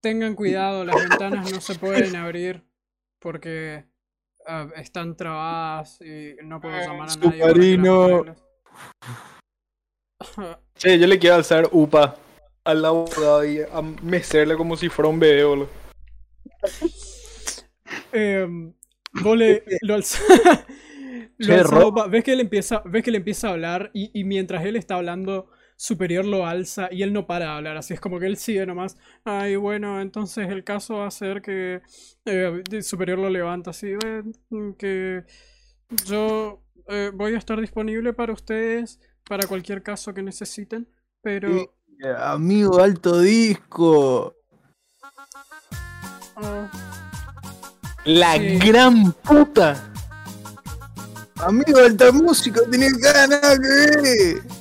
Tengan cuidado, las ventanas no se pueden abrir porque ah, están trabadas y no puedo llamar a nadie. Submarino. <laughs> Che, yo le quiero alzar upa al abogado y a mecerle como si fuera un bebé, boludo. Em, vos le, lo alza- <laughs> lo Che, alza Ro- Opa, ves que él empieza, ves que él empieza a hablar y, y mientras él está hablando, Superior lo alza y él no para de hablar, así es como que él sigue nomás. Ay, bueno, entonces el caso va a ser que eh, Superior lo levanta así, "Ven, que yo eh, voy a estar disponible para ustedes para cualquier caso que necesiten, pero... Amigo, alto disco. ah, La Sí. gran puta. Amigo, alta música, tenía ganas que ver.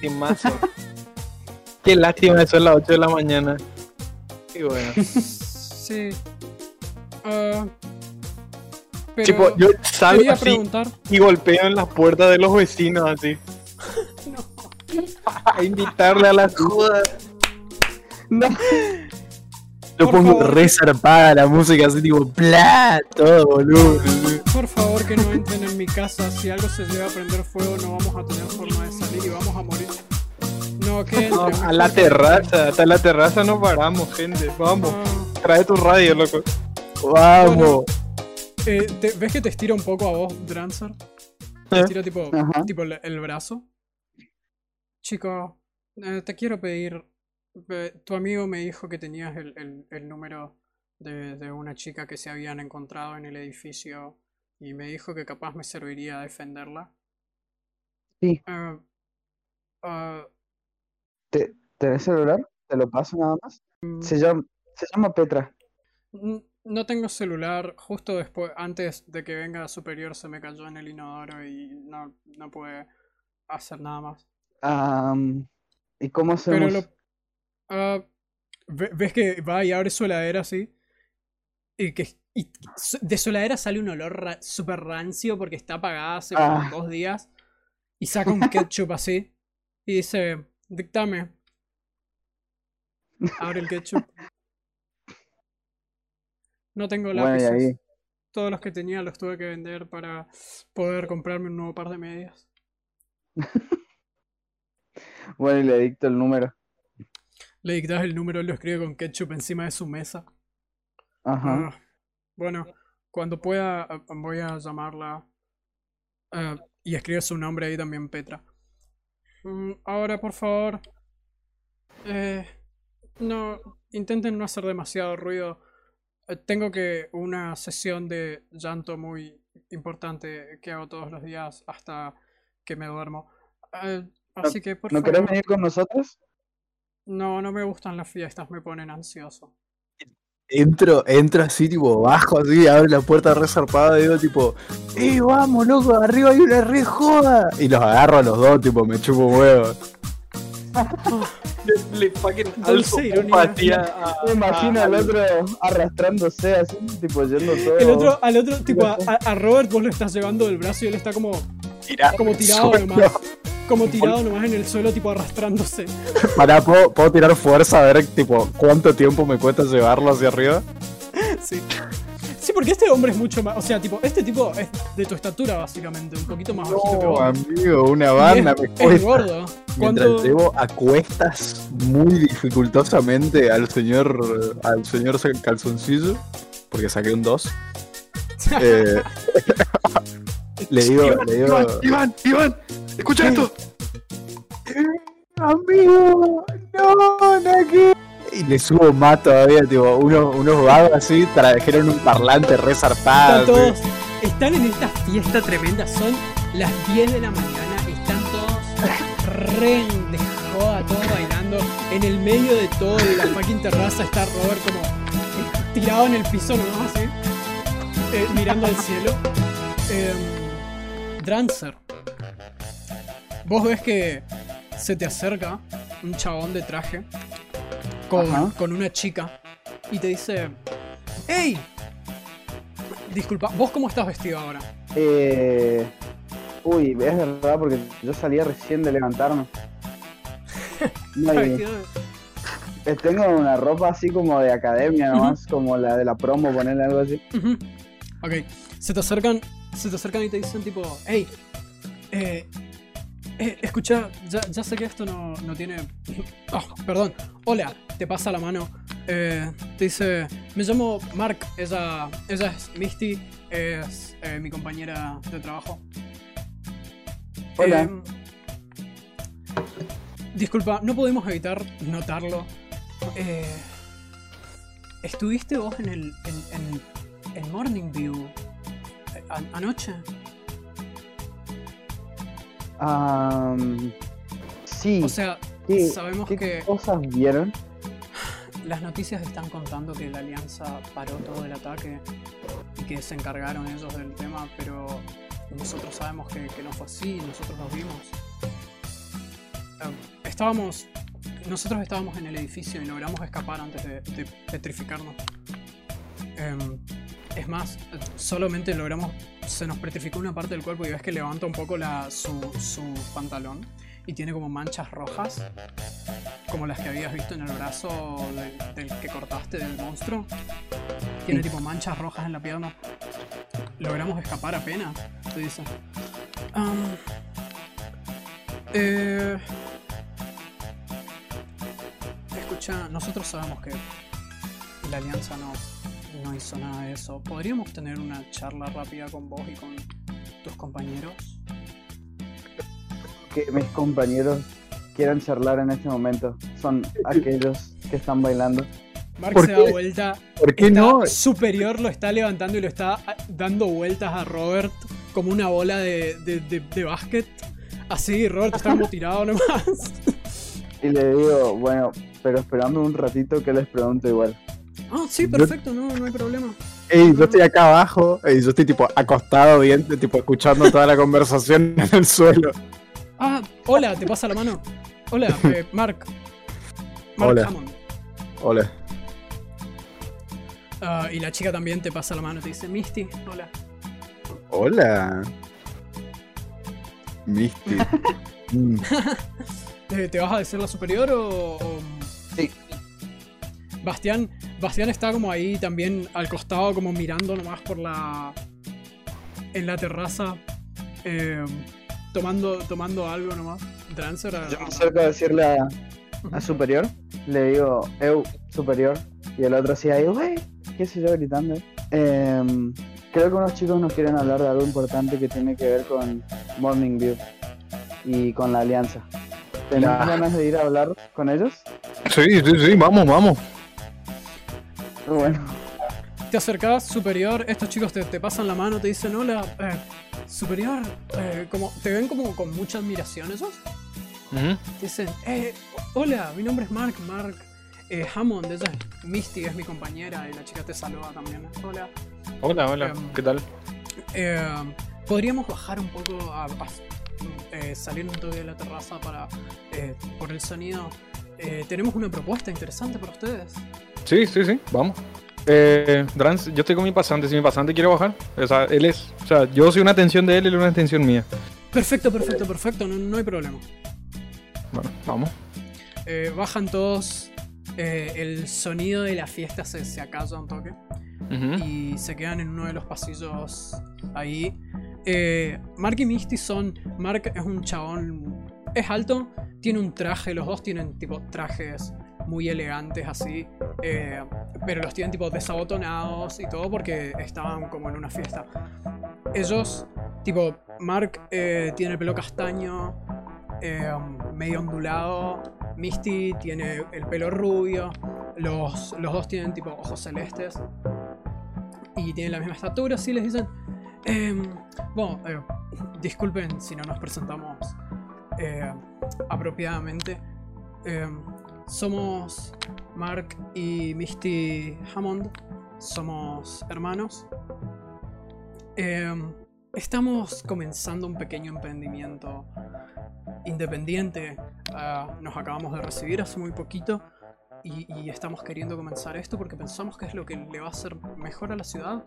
Timazo. Qué lástima, son las 8 de la mañana. Y bueno. sí. Ah, pero Tipo, yo salgo así preguntar... y golpeo en las puertas de los vecinos así. <laughs> A invitarle a la joda. No. Yo Por pongo favor. re zarpada la música así tipo, bla, todo boludo. Por favor que no entren en mi casa. Si algo se llega a prender fuego no vamos a tener forma de salir y vamos a morir. <laughs> No, que No, entren. a la terraza, hasta la terraza no paramos, gente. Vamos, Ah, trae tu radio, loco. Vamos. eh, te- ¿Ves que te estira un poco a vos, Drancer? Te ¿Eh? estira tipo, tipo el, el brazo. Chico, eh, te quiero pedir. eh, tu amigo me dijo que tenías el, el- el número de, de una chica que se habían encontrado en el edificio y me dijo que capaz me serviría defenderla. Sí. Eh, ah, ¿Tenés celular? Te lo paso nada más. mm, Se llama, se llama Petra. No tengo celular. Justo después, antes de que venga Superior, se me cayó en el inodoro y no, no pude hacer nada más. ¿Y cómo Pero hacemos? lo. ve- ¿Ves que va y abre su heladera así? Y que y de su heladera sale un olor ra- súper rancio porque está apagada hace como Ah. dos días. Y saca un ketchup así. Y dice: Dictame. Abre el ketchup. No tengo lápices. Todos los que tenía los tuve que vender para poder comprarme un nuevo par de medias. <laughs> Bueno, y le dicto el número. Le dictas el número, lo escribe con ketchup encima de su mesa. Ajá. Ah, bueno, cuando pueda ah, voy a llamarla. ah, y escribe su nombre ahí también, Petra. Mm, ahora, por favor. eh, no, intenten no hacer demasiado ruido. Eh, tengo que una sesión de llanto muy importante que hago todos los días hasta que me duermo. Eh, así que, por ¿No querés favor. venir con nosotros? No, no me gustan las fiestas, me ponen ansioso. Entro, entro así, tipo, bajo así, abre la puerta re zarpada y digo, tipo, ¡eh, vamos, loco! Arriba hay una re joda. Y los agarro a los dos, tipo, me chupo un huevo. Le fucking alzo ironía. empatía a- Me imagino a- al otro arrastrándose así, tipo yendo todo. El otro, al otro, tipo, a, a Robert vos lo estás llevando del brazo y él está como, Tirado como al tirado nomás. Como tirado nomás en el suelo, tipo arrastrándose. <laughs> Pará, ¿puedo, puedo tirar fuerza a ver, tipo, cuánto tiempo me cuesta llevarlo hacia arriba? Sí. Sí, porque este hombre es mucho más. O sea, tipo, este tipo es de tu estatura, básicamente. Un poquito más bajito que No, vos. amigo, una banda es, me es gordo. Mientras ¿Cuánto, llevo a cuestas muy dificultosamente al señor al señor calzoncillo, porque saqué un 2. <laughs> Eh, <laughs> le digo, le digo, Iván, Iván, escucha esto. amigo, no, Naki. Y le subo más todavía, tipo, unos, unos vagos así trajeron un parlante re zarpado. Están todos. Están en esta fiesta tremenda. Son las 10 de la mañana. Están todos re de joda, todos bailando. En el medio de todo, de la fucking terraza, está Robert como eh, tirado en el piso nomás así. eh, mirando al cielo. Eh, Drancer. Vos ves que se te acerca un chabón de traje con, con una chica y te dice: ¡Ey! Disculpa, ¿vos cómo estás vestido ahora? Eh... Uy, es verdad, porque yo salía recién de levantarme. <laughs> No, ¿Estás y- vestido de- eh, tengo una ropa así como de academia nomás, como la de la promo, ponerle algo así. Ujú. Ok, se te acercan, se te acercan y te dicen tipo, hey, eh, eh, escucha, ya, ya sé que esto no, no tiene... Ah, <laughs> perdón, hola, te pasa la mano. Eh, te dice, me llamo Mark, ella, ella es Misty, es eh, mi compañera de trabajo. Hola. Em, disculpa, no podemos evitar notarlo. Eh, ¿Estuviste vos en el en, en, en Morning View anoche? Am, sí. O sea, ¿qué, sabemos qué que cosas vieron? las noticias están contando que la alianza paró todo el ataque y que se encargaron ellos del tema, pero nosotros sabemos que, que no fue así, nosotros los vimos. Estábamos. Nosotros estábamos en el edificio y logramos escapar antes de, de petrificarnos. Em, es más, solamente logramos. Se nos petrificó una parte del cuerpo y ves que levanta un poco la, su, su pantalón y tiene como manchas rojas, como las que habías visto en el brazo del, del que cortaste del monstruo. Tiene tipo manchas rojas en la pierna. Logramos escapar apenas, te dice. Eh, escucha, nosotros sabemos que la alianza no, no hizo nada de eso. ¿Podríamos tener una charla rápida con vos y con tus compañeros? Que mis compañeros quieran charlar en este momento. Son aquellos que están bailando. Mark ¿Por se qué? da vuelta. ¿Por qué está no? Superior lo está levantando y lo está ah, dando vueltas a Robert como una bola de, de, de- de básquet. Así, Robert está como tirado nomás. <laughs> Y le digo, bueno, pero esperando un ratito que les pregunto igual. Ah, sí, perfecto, no, no hay problema. Ey, yo estoy acá abajo, y yo estoy tipo acostado bien, tipo escuchando toda la conversación <laughs> en el suelo. Ah, hola, te pasa la mano. Hola, <laughs> eh, Mark. Mark Hola. Hammond. Hola. Ah, y la chica también te pasa la mano te dice, Misty, hola. Hola. Misty. <laughs> Mm. Eh, ¿Te vas a decir la superior o...? o- Sí. Bastián, Bastián está como ahí también al costado, como mirando nomás por la... En la terraza. eh, tomando, tomando algo nomás. Drancer a- Yo me acerco a decirle a, a Superior, le digo, Eu, Superior, y el otro así ahí, wey, qué sé yo, gritando. Em, creo que unos chicos nos quieren hablar de algo importante que tiene que ver con Morning View y con la alianza. ¿Tenés Ah. ganas de ir a hablar con ellos? Sí, sí, sí, vamos, vamos. Bueno, Te acercás, superior, estos chicos te, te pasan la mano, te dicen hola, eh, superior, eh, como, te ven como con mucha admiración esos. Te dicen, eh, hola, mi nombre es Mark, Mark eh, Hammond, ella es Misty, es mi compañera, y la chica te saluda también. Hola. Hola, hola, Em, ¿qué tal? Eh, Podríamos bajar un poco a, a- eh, salir un toque de la terraza para eh, por el sonido. Eh, tenemos una propuesta interesante para ustedes. Sí, sí, sí, vamos. Eh, Drans, yo estoy con mi pasante, si mi pasante quiere bajar, o sea, él es, o sea, yo soy una atención de él y él una atención mía. Perfecto, perfecto, perfecto, no, no hay problema. Bueno, vamos. Eh, bajan todos. eh, el sonido de la fiesta se, se acalla un toque. Y se quedan en uno de los pasillos ahí. Eh, Mark y Misty son. Mark es un chabón. Es alto, tiene un traje, los dos tienen tipo trajes muy elegantes así. eh, pero los tienen tipo desabotonados y todo porque estaban como en una fiesta. Ellos, tipo, Mark eh, tiene el pelo castaño, eh, medio ondulado. Misty tiene el pelo rubio. Los, los dos tienen tipo ojos celestes y tienen la misma estatura, sí les dicen. em, bueno, disculpen si no nos presentamos apropiadamente. Em, somos Mark y Misty Hammond. Somos hermanos. Em, estamos comenzando un pequeño emprendimiento independiente. Ah, nos acabamos de recibir hace muy poquito y, y estamos queriendo comenzar esto porque pensamos que es lo que le va a hacer mejor a la ciudad.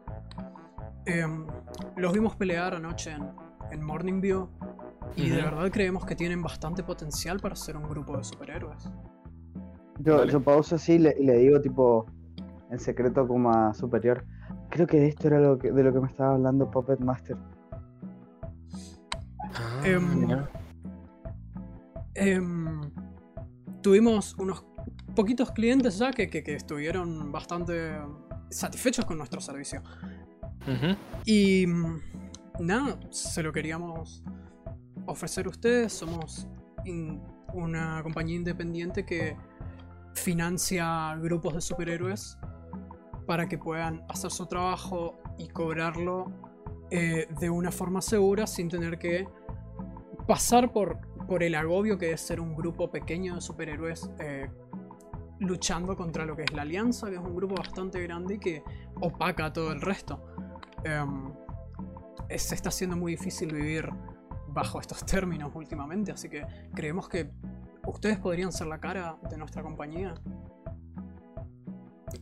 Em, los vimos pelear anoche en, en Morning View y de verdad creemos que tienen bastante potencial para ser un grupo de superhéroes. Yo, Dale. yo pauso así y le, le digo tipo en secreto como a Superior. Creo que de esto era lo que, de lo que me estaba hablando Puppet Master. Mira. Em, tuvimos unos poquitos clientes ya que, que- que estuvieron bastante satisfechos con nuestro servicio. Y mm, nada, se lo queríamos ofrecer a ustedes. Somos in- una compañía independiente que financia grupos de superhéroes para que puedan hacer su trabajo y cobrarlo eh, de una forma segura sin tener que pasar por, por el agobio que es ser un grupo pequeño de superhéroes eh, luchando contra lo que es la Alianza, que es un grupo bastante grande y que opaca a todo el resto. Em, se está haciendo muy difícil vivir bajo estos términos últimamente, así que creemos que ustedes podrían ser la cara de nuestra compañía.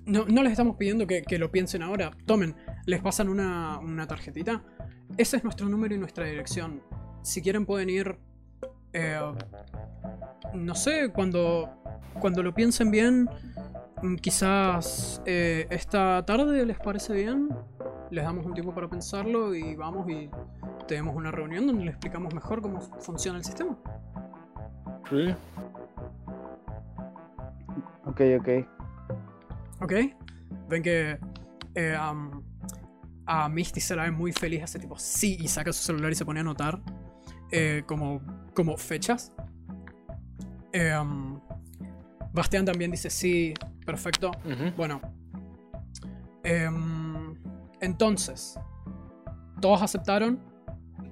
No, les estamos pidiendo que, lo piensen ahora. Tomen, les pasan una, tarjetita. Ese es nuestro número y nuestra dirección. Si quieren pueden ir... eh, no sé, cuando, cuando lo piensen bien, mm, quizás eh, esta tarde les parece bien. Les damos un tiempo para pensarlo y vamos y tenemos una reunión donde le explicamos mejor cómo funciona el sistema. Sí. Ok, ok. ¿Ok? Ven que eh, a Misty se la ve muy feliz, hace tipo sí, y saca su celular y se pone a anotar eh, como, como fechas. Eh, Bastián también dice sí, perfecto. Bueno. Em, entonces, ¿todos aceptaron?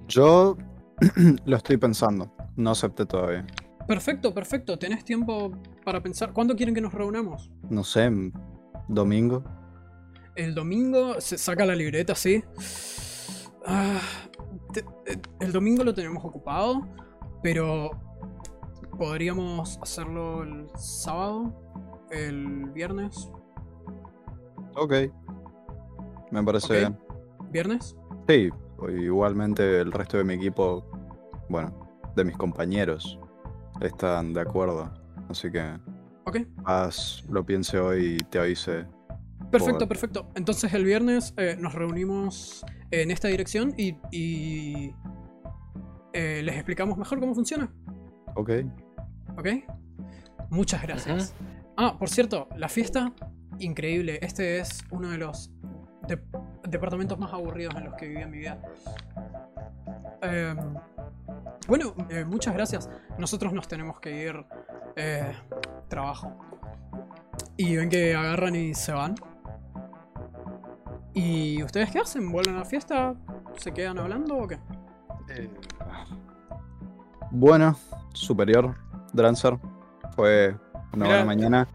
Yo <clears throat> lo estoy pensando. No acepté todavía. Perfecto, perfecto. ¿Tenés tiempo para pensar? ¿Cuándo quieren que nos reunamos? No sé, domingo. El domingo se saca la libreta, sí. Ah, te- eh, el domingo lo tenemos ocupado, pero podríamos hacerlo el sábado, el viernes. Ok. Me parece bien. ¿Viernes? Sí, igualmente el resto de mi equipo, bueno, de mis compañeros, están de acuerdo. Así que Ok. haz, lo piense hoy y te avise. Perfecto, Por- perfecto. Entonces el viernes eh, nos reunimos en esta dirección y, y, eh, les explicamos mejor cómo funciona. Ok. ¿Ok? Muchas gracias. Ah, por cierto, la fiesta, increíble. Este es uno de los de- departamentos más aburridos en los que viví en mi vida. Em, bueno, eh, muchas gracias. Nosotros nos tenemos que ir. eh, trabajo. Y ven que agarran y se van. ¿Y ustedes qué hacen? ¿Vuelven a la fiesta? ¿Se quedan hablando o qué? Bueno, superior, Drancer. Fue una Mira, buena mañana.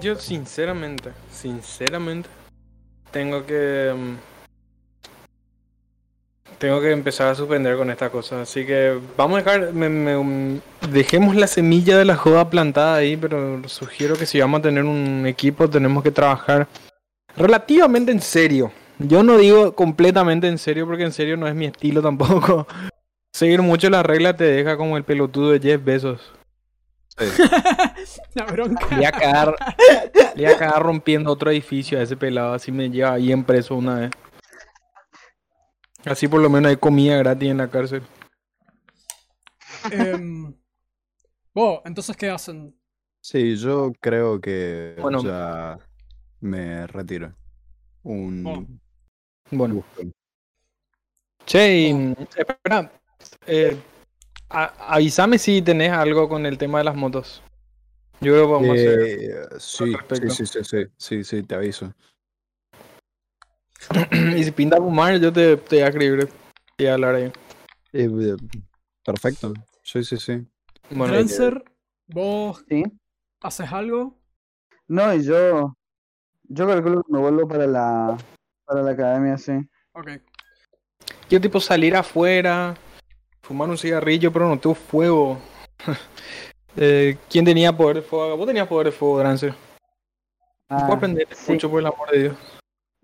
Yo sinceramente, sinceramente, tengo que... mm, Tengo que empezar a suspender con esta cosa. Así que vamos a dejar... me- me- mm, dejemos la semilla de la joda plantada ahí, pero sugiero que si vamos a tener un equipo tenemos que trabajar relativamente en serio. Yo no digo completamente en serio porque en serio no es mi estilo tampoco. <laughs> Seguir mucho la regla te deja como el pelotudo de Jeff Bezos. <laughs> La bronca. Le iba a cagar, le iba a cagar rompiendo otro edificio a ese pelado, así me lleva ahí en preso una vez. Así por lo menos hay comida gratis en la cárcel. Vos, entonces, ¿qué hacen? Sí, yo creo que Bueno. ya me retiro. Un Oh. Bueno, gusto. che, y, mm, espera, eh, a- avísame si tenés algo con el tema de las motos. Yo creo que vamos a hacer. Eh, sí, respecto. sí, sí, sí, sí, sí, sí, te aviso. <clears throat> y si pinta fumar, yo te, te voy a escribir y hablar ahí. Eh, eh, perfecto. Sí, sí, sí. Bueno, Lancer, vos ¿Sí? haces algo. No, y yo. Yo calculo que me vuelvo para la. Para la academia, sí. Ok. Yo tipo salir afuera, fumar un cigarrillo, pero no tengo fuego. <laughs> Eh, ¿Quién tenía poder de fuego? Vos tenías poder de fuego, Drancer. Ah, Puedo aprender sí. mucho por el amor de Dios.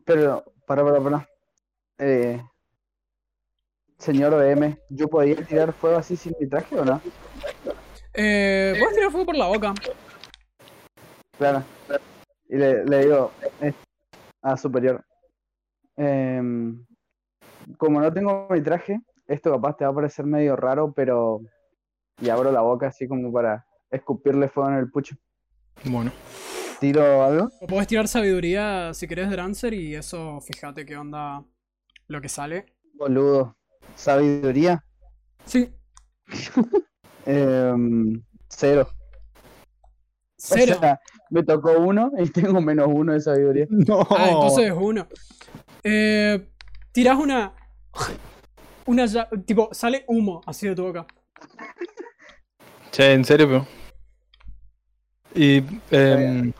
Pero, para, para, para. Eh, señor OM, ¿yo podía tirar fuego así sin mi traje o no? Eh, Puedes tirar fuego por la boca. Claro. Y le, le digo eh, a superior. em, como no tengo mi traje, esto capaz te va a parecer medio raro, pero. Y abro la boca así como para escupirle fuego en el pucho. Bueno. ¿Tiro algo? O puedes tirar sabiduría si querés Drancer y eso, fíjate qué onda lo que sale. Boludo. Sabiduría. Sí, <laughs> em, cero. cero. O sea, me tocó uno y tengo menos uno de sabiduría. <laughs> No. Ah, entonces es uno. Eh, tirás una. Una ya- tipo, sale humo así de tu boca. Che, en serio, pero. Y. em,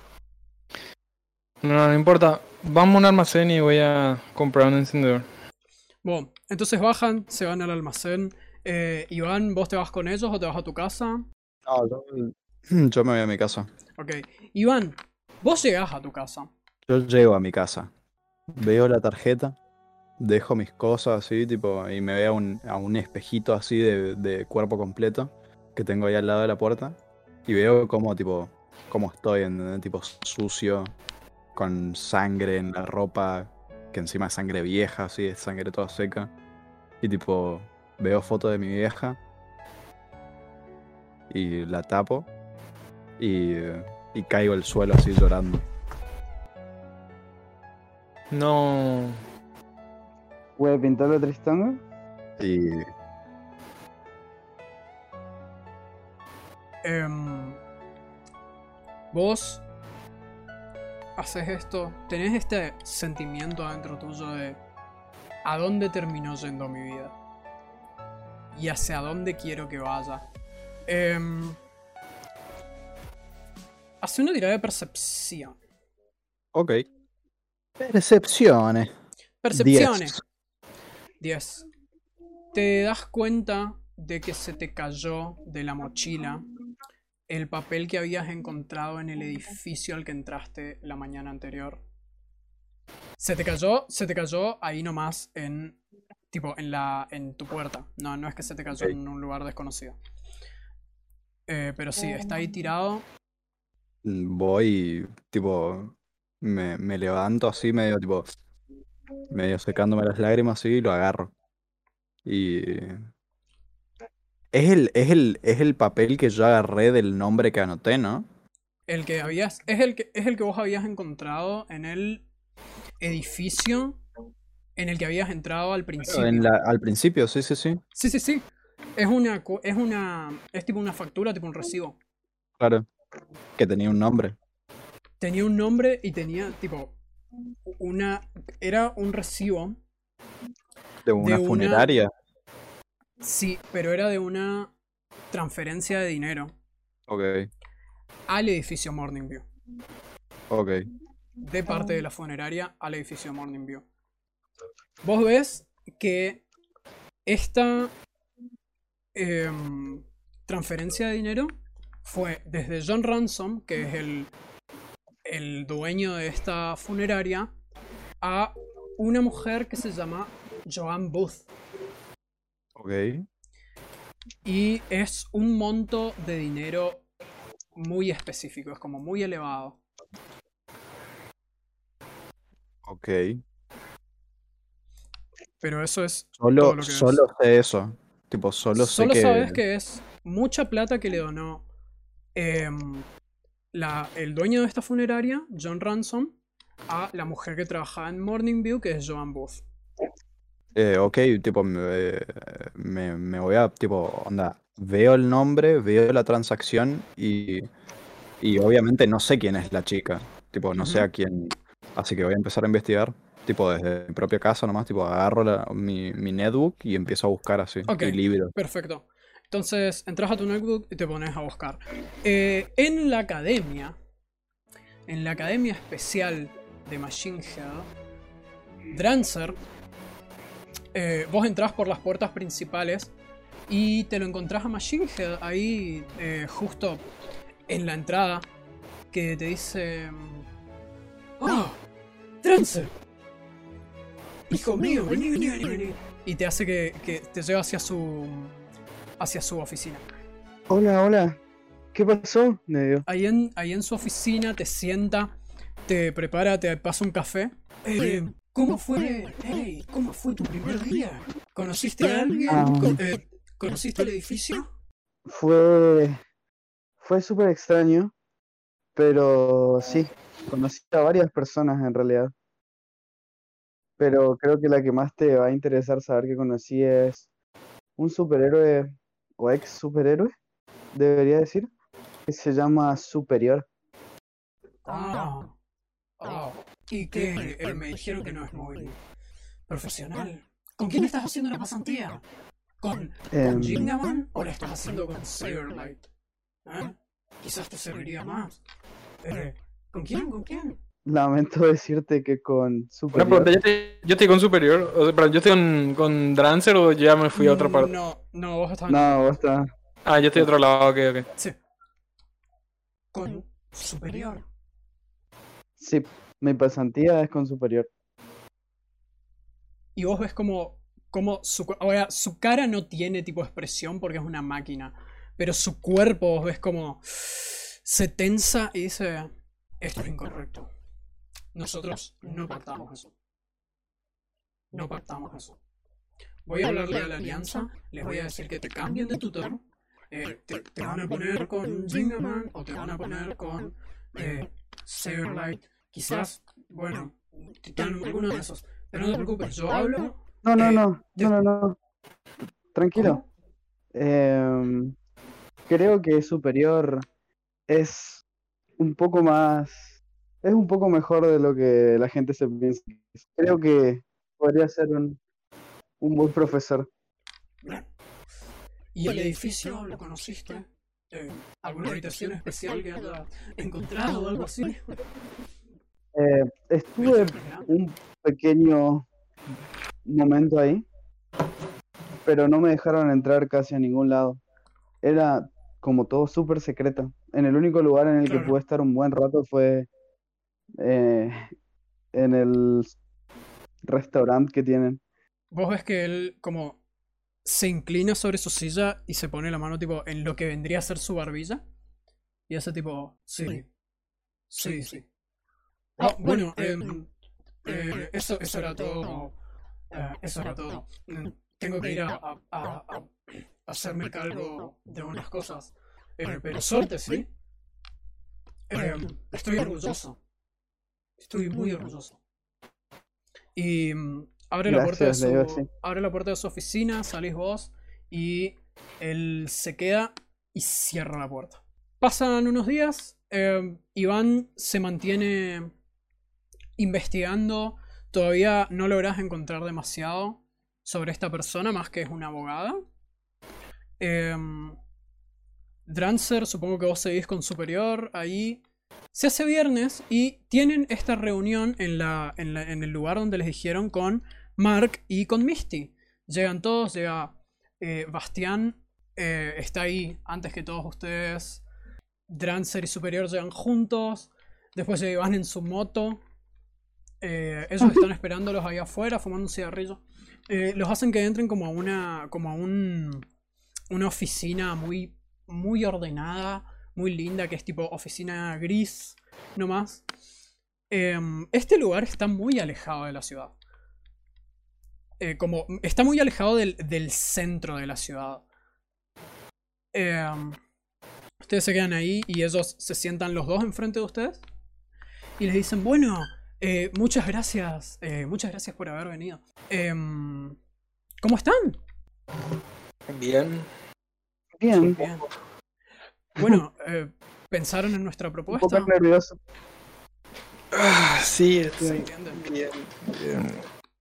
no, no importa. Vamos a un almacén y voy a comprar un encendedor. Bueno, entonces bajan, se van al almacén. Eh, Iván, ¿vos te vas con ellos o te vas a tu casa? No, yo, <clears throat> yo me voy a mi casa. Ok. Iván, vos llegás a tu casa. Yo llego a mi casa. Veo la tarjeta. Dejo mis cosas así, tipo, y me veo a un, a un espejito así de, de cuerpo completo que tengo ahí al lado de la puerta. Y veo como, tipo, cómo estoy, en tipo sucio, con sangre en la ropa, que encima es sangre vieja, así, es sangre toda seca. Y tipo, veo foto de mi vieja y la tapo y, y caigo al suelo así llorando. No. ¿Voy a pintarlo Tristán? Y Em, vos haces esto, tenés este sentimiento adentro tuyo de a dónde terminó yendo mi vida y hacia dónde quiero que vaya. Em, hace una tirada de percepción. Ok. Percepciones. Percepciones. 10. Te das cuenta de que se te cayó de la mochila el papel que habías encontrado en el edificio al que entraste la mañana anterior. Se te cayó, se te cayó ahí nomás en tipo en la en tu puerta. No, no es que se te cayó en un lugar desconocido. Eh, pero sí, está ahí tirado. Voy y tipo me, me levanto así medio tipo medio secándome las lágrimas así y lo agarro. Y es el, es el, es el papel que yo agarré del nombre que anoté, ¿no? El que habías. Es el que, es el que vos habías encontrado en el edificio en el que habías entrado al principio. En la- al principio, sí, sí, sí. Sí, sí, sí. Es una. Es una. Es tipo una factura, tipo un recibo. Claro. Que tenía un nombre. Tenía un nombre y tenía, tipo. Una. Era un recibo. De una una- funeraria. Sí, pero era de una transferencia de dinero Ok, al edificio Morning View. ok. de parte de la funeraria al edificio Morning View. Vos ves que esta em, transferencia de dinero fue desde John Ransom, que es el, el dueño de esta funeraria, a una mujer que se llama Joan Booth. Ok. Y es un monto de dinero muy específico, es como muy elevado. Ok. Pero eso es Solo, todo lo que es. solo sé eso. Tipo, solo, Solo sé que. sabes que es mucha plata que le donó em, la- el dueño de esta funeraria, John Ransom, a la mujer que trabajaba en Morning View, que es Joan Booth. Eh, ok, tipo, me, me, me voy a, tipo, onda, veo el nombre, veo la transacción y, y obviamente no sé quién es la chica, tipo, no sé a quién, así que voy a empezar a investigar, tipo, desde mi propia casa nomás, tipo, agarro la- mi, mi netbook y empiezo a buscar así, Ok. y libros. Perfecto. Entonces entras a tu notebook y te pones a buscar. Eh, en la academia, en la academia especial de Machine Head, Drancer, eh, vos entrás por las puertas principales y te lo encontrás a Machine Head ahí eh, justo en la entrada que te dice... ¡Oh! ¡Drancer! ¡Hijo mío! Vení, vení, vení, vení. Y te hace que, que te lleva hacia su hacia su oficina. Hola, hola. ¿Qué pasó? Me. Ahí en, ahí en su oficina te sienta, te prepara, te pasa un café. Eh, ¿Cómo fue? Hey, ¿Cómo fue tu primer día? ¿Conociste a alguien? Ah. Eh, ¿Conociste el edificio? Fue. Fue súper extraño. Pero sí, conocí a varias personas en realidad. Pero creo que la que más te va a interesar saber que conocí es un superhéroe o ex superhéroe, debería decir, que se llama Superior. Ah. Ah. ¿Y qué? Eh, me dijeron que no es muy profesional. ¿Con quién estás haciendo la pasantía? ¿Con, Em, con Gingaman o la estás haciendo con Saberlight? ¿Eh? Quizás te serviría más. Eh, ¿Con quién? ¿Con quién? Lamento decirte que con Una superior. pregunta, ¿yo estoy, yo estoy con superior? O sea, perdón, ¿yo estoy con, con Drancer o ya me fui a otra parte? No, no, vos estás No, basta. Ah, yo estoy a otro lado, ok, ok. Sí. Con superior. Sí, mi pasantía es con superior. Y vos ves como, como su, ahora, su cara no tiene tipo expresión porque es una máquina. Pero su cuerpo vos ves como se tensa y dice, esto es incorrecto. Nosotros no pactamos eso. No pactamos eso. Voy a hablarle a la alianza, les voy a decir que te cambien de tutor. eh, te, te van a poner con Gingerman o te van a poner con eh, Saberlight. Quizás, bueno, Titanium, alguno de esos. Pero no te preocupes, yo hablo. No, no, Eh, no, de- no, no, no. Tranquilo. Em, creo que superior es un poco más, es un poco mejor de lo que la gente se piensa. que es. Creo que podría ser un, un buen profesor. ¿Y el edificio lo conociste? Eh, ¿Alguna habitación especial que haya encontrado o algo así? Eh, estuve un pequeño momento ahí, pero no me dejaron entrar casi a ningún lado. Era como todo súper secreto. En el único lugar en el que Claro. pude estar un buen rato fue eh, en el restaurante que tienen. Vos ves que él como se inclina sobre su silla y se pone la mano tipo en lo que vendría a ser su barbilla. Y hace tipo, sí, sí, sí. Ah, bueno, em, eh, eso, eso era todo. eh, eso era todo. Mm, Tengo que ir a, a- a- a hacerme cargo de unas cosas. Eh, pero suerte, ¿sí? Em, estoy orgulloso. Estoy muy orgulloso. Y mm, abre la puerta de su, abre la puerta de su oficina, salís vos y él se queda y cierra la puerta. Pasan unos días, eh, Iván se mantiene investigando, todavía no logras encontrar demasiado sobre esta persona, más que es una abogada. Em, Drancer, supongo que vos seguís con Superior ahí. Se hace viernes y tienen esta reunión en, la, en, el lugar donde les dijeron con Mark y con Misty. Llegan todos, llega eh, Bastián, eh, está ahí antes que todos ustedes. Drancer y Superior llegan juntos. Después Iván en su moto. Eh, ellos están esperándolos ahí afuera, fumando un cigarrillo. Eh, los hacen que entren como a una. como a un. una oficina muy. muy ordenada, muy linda, que es tipo oficina gris, nomás. Em, este lugar está muy alejado de la ciudad. Eh, como. está muy alejado del, del centro de la ciudad. Em, ustedes se quedan ahí y ellos se sientan los dos enfrente de ustedes. Y les dicen, bueno, eh, muchas gracias. eh, muchas gracias por haber venido. Em, ¿Cómo están? Bien. Bien, Bien. Bueno, eh, ¿pensaron en nuestra un propuesta? poco nervioso. Ah, sí, ¿Se estoy bien. bien.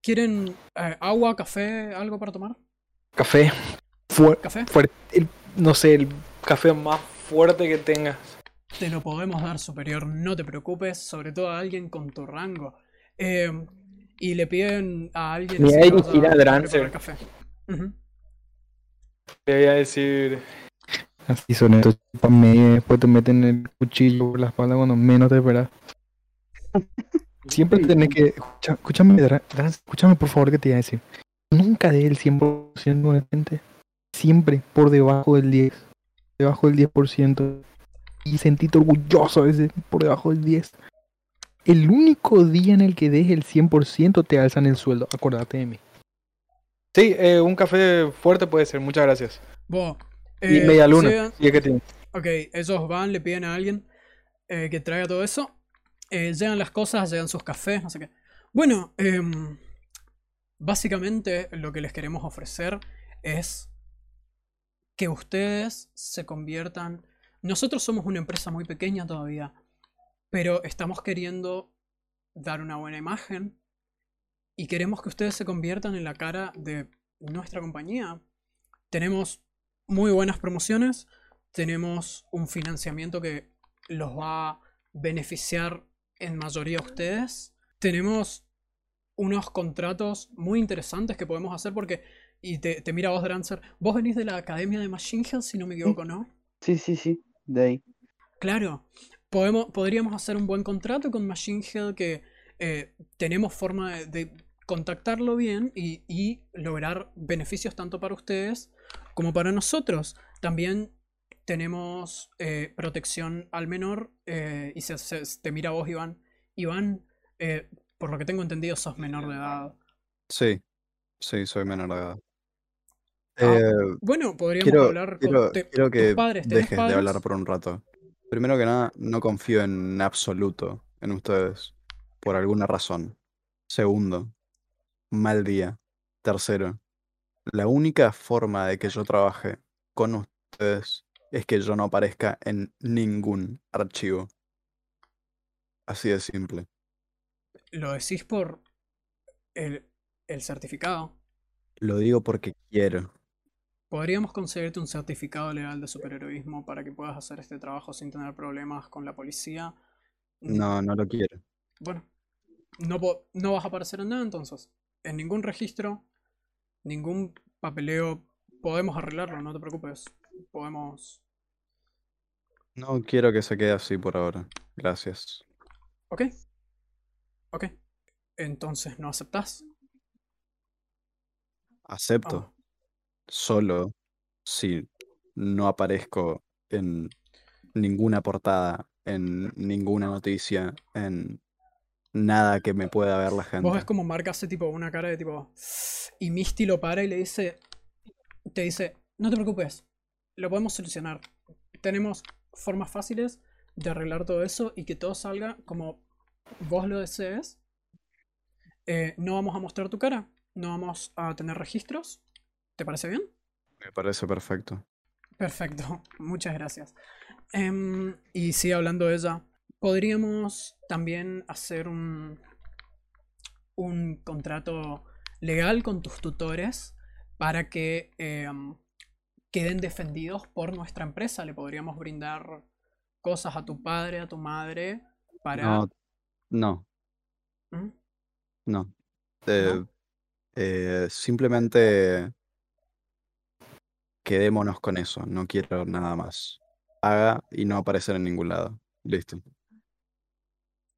¿Quieren eh, agua, café, algo para tomar? Café. Fu- ¿Café? fuerte. el- no sé, el café más fuerte que tengas. Te lo podemos dar superior, no te preocupes, sobre todo a alguien con tu rango. Eh, y le piden a alguien Me voy a dirigir a Drancer. café. Ujú. Te voy a decir. Así son estos después te meten el cuchillo por la espalda cuando menos te esperas. <laughs> Siempre tenés que. escucha- escúchame, Dra- Dran, escúchame por favor que te voy a decir. Nunca dé el 100% de gente. Siempre por debajo del 10. Debajo del 10%. Y sentite orgulloso a veces por debajo del 10. El único día en el que des el 100% te alzan el sueldo. Acordate de mí. Sí, eh, un café fuerte puede ser. Muchas gracias. Y eh, media luna. llegan- Y es que tiene. Ok, ellos van, le piden a alguien eh, que traiga todo eso. Eh, llegan las cosas, llegan sus cafés, no sé qué. Bueno, em, básicamente lo que les queremos ofrecer es que ustedes se conviertan... Nosotros somos una empresa muy pequeña todavía, pero estamos queriendo dar una buena imagen y queremos que ustedes se conviertan en la cara de nuestra compañía. Tenemos muy buenas promociones, tenemos un financiamiento que los va a beneficiar en mayoría a ustedes. Tenemos unos contratos muy interesantes que podemos hacer porque, y te, te mira vos, Drancer, vos venís de la Academia de Machine Hill, si no me equivoco, ¿no? Sí, sí, sí, de ahí. Claro, podemos, podríamos hacer un buen contrato con Machine Hill que eh, tenemos forma de, de contactarlo bien y, y lograr beneficios tanto para ustedes como para nosotros. También tenemos eh, protección al menor eh, y se, se- te mira vos, Iván. Iván, eh, por lo que tengo entendido, sos menor de edad. Sí, sí, soy menor de edad. Ah, Eh, Bueno, podríamos quiero, hablar con quiero, te- quiero tus que padres. ¿Tenés dejes de hablar por un rato. Primero que nada, no confío en absoluto en ustedes, por alguna razón. Segundo, mal día. Tercero, la única forma de que yo trabaje con ustedes es que yo no aparezca en ningún archivo. Así de simple. Lo decís por el, el certificado. Lo digo porque quiero. Podríamos conseguirte un certificado legal de superheroísmo para que puedas hacer este trabajo sin tener problemas con la policía. No, no lo quiero. Bueno, no, vas a aparecer en nada entonces. En ningún registro, ningún papeleo. Podemos arreglarlo, no te preocupes. Podemos. No quiero que se quede así por ahora. Gracias. ¿Ok? ¿Ok? Entonces, ¿no aceptás? Acepto. Ah, Solo si no aparezco en ninguna portada, en ninguna noticia, en nada que me pueda ver la Vos gente. ves como Mark hace tipo una cara de tipo. Y Misty lo para y le dice. Te dice, no te preocupes, lo podemos solucionar. Tenemos formas fáciles de arreglar todo eso y que todo salga como vos lo desees. Eh, no vamos a mostrar tu cara, no vamos a tener registros. ¿Te parece bien? Me parece perfecto. Perfecto, <laughs> muchas gracias. Em, y sigue hablando ella. Podríamos también hacer un, un contrato legal con tus tutores para que em, queden defendidos por nuestra empresa. Le podríamos brindar cosas a tu padre, a tu madre, para... No, no, ¿Mm? no. Eh, eh, simplemente quedémonos con eso. No quiero nada más. Haga y no aparecer en ningún lado. Listo.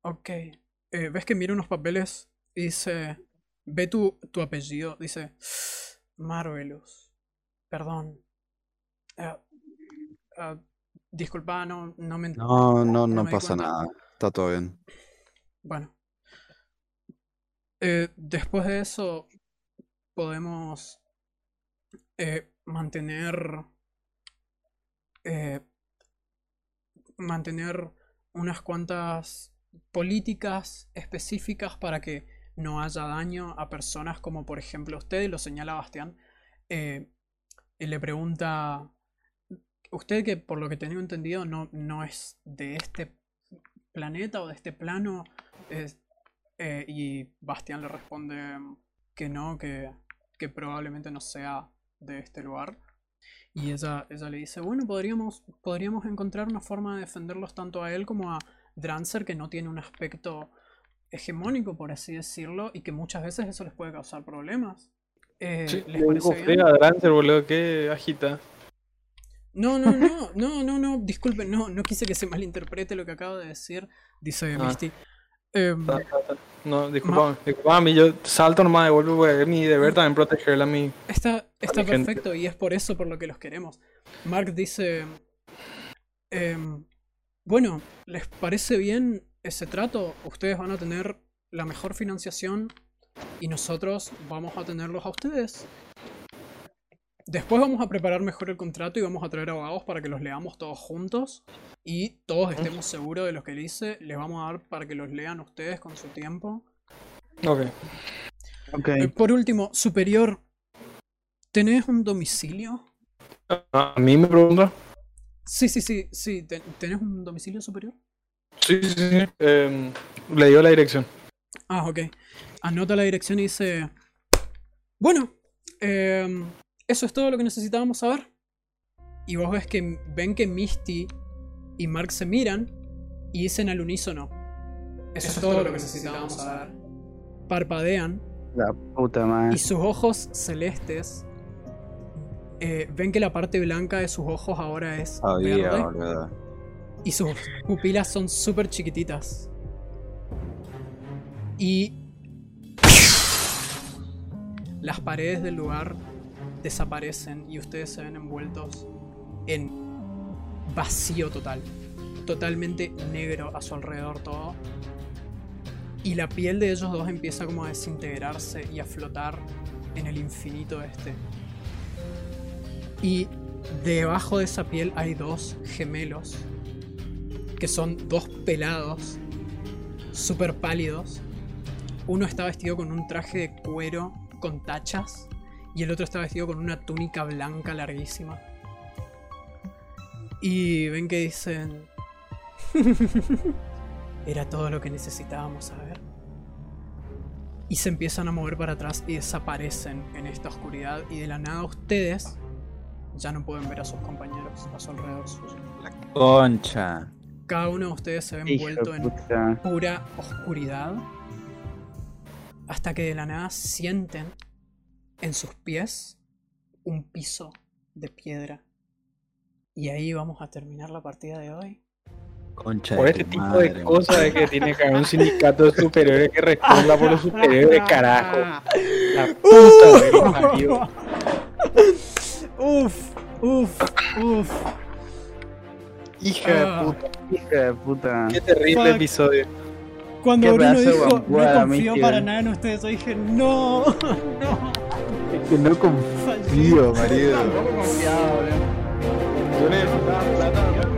Ok. Eh, ¿Ves que mira unos papeles y dice... Ve tu, tu apellido. Dice... Marvelous. Perdón. Eh, eh, disculpa, no, no me... No, no, no no pasa nada. Está todo bien. Bueno. Eh, después de eso, podemos eh, mantener. eh, mantener unas cuantas políticas específicas para que no haya daño a personas como, por ejemplo, usted, lo señala Bastián. eh, y le pregunta. Usted, que por lo que tengo entendido, no, no es de este planeta o de este plano. eh, y Bastián le responde que no, que, que probablemente no sea de este lugar. Y ella, ella le dice, bueno, podríamos, podríamos encontrar una forma de defenderlos tanto a él como a Drancer, que no tiene un aspecto hegemónico, por así decirlo, y que muchas veces eso les puede causar problemas. Eh, Sí, ¿Les le parece bien? fea Drancer, boludo, qué agita. No, no, no, <laughs> no, no, no, disculpen, no, no quise que se malinterprete lo que acabo de decir, dice Ah. Misty. Ta, ta, ta. No, disculpame, disculpame, yo salto nomás de vuelvo, es mi deber también protegerla a mí. Está, está mi gente. perfecto y es por eso por lo que los queremos. Mark dice, em, bueno, ¿les parece bien ese trato? Ustedes van a tener la mejor financiación y nosotros vamos a tenerlos a ustedes. Después vamos a preparar mejor el contrato y vamos a traer abogados para que los leamos todos juntos y todos estemos seguros de lo que dice. Les vamos a dar para que los lean ustedes con su tiempo. Ok. Ok. Eh, por último, superior, ¿tenés un domicilio? A a mí me pregunta. Sí, sí, sí, sí. ¿ten- ¿Tenés un domicilio superior? Sí, sí, sí. em, le digo la dirección. Ah, ok. Anota la dirección y dice... Bueno, em, eso es todo lo que necesitábamos saber. Y vos ves que ven que Misty y Mark se miran y dicen al unísono. Eso, es todo lo que necesitábamos saber. Parpadean La puta madre. y sus ojos celestes. eh, ven que la parte blanca de sus ojos ahora es Sabía, verde boludo. y sus pupilas son súper chiquititas. Y las paredes del lugar desaparecen y ustedes se ven envueltos en vacío total. Totalmente negro a su alrededor todo. Y la piel de ellos dos empieza como a desintegrarse y a flotar en el infinito este. Y debajo de esa piel hay dos gemelos que son dos pelados, súper pálidos. Uno está vestido con un traje de cuero con tachas y el otro está vestido con una túnica blanca larguísima. Y ven que dicen... <laughs> Era todo lo que necesitábamos saber. Y se empiezan a mover para atrás y desaparecen en esta oscuridad y de la nada ustedes ya no pueden ver a sus compañeros a su alrededor suyo. Concha. Cada uno de ustedes se ve envuelto en pura oscuridad. Hasta que de la nada sienten en sus pies un piso de piedra. Y ahí vamos a terminar la partida de hoy. Concha Por de este tu tipo madre, de cosas de que tiene que haber un sindicato de superhéroes que responda por los superhéroes, <laughs> carajo. La <laughs> puta que los parió. Uf, uf, uf. Hija de Ah. puta. Hija de puta. Qué terrible Fuck. episodio. Cuando Bruno de dijo, no confío Mickey". para nada en ustedes, yo dije, no, <laughs> no, que no confío, marido. Yo necesitaba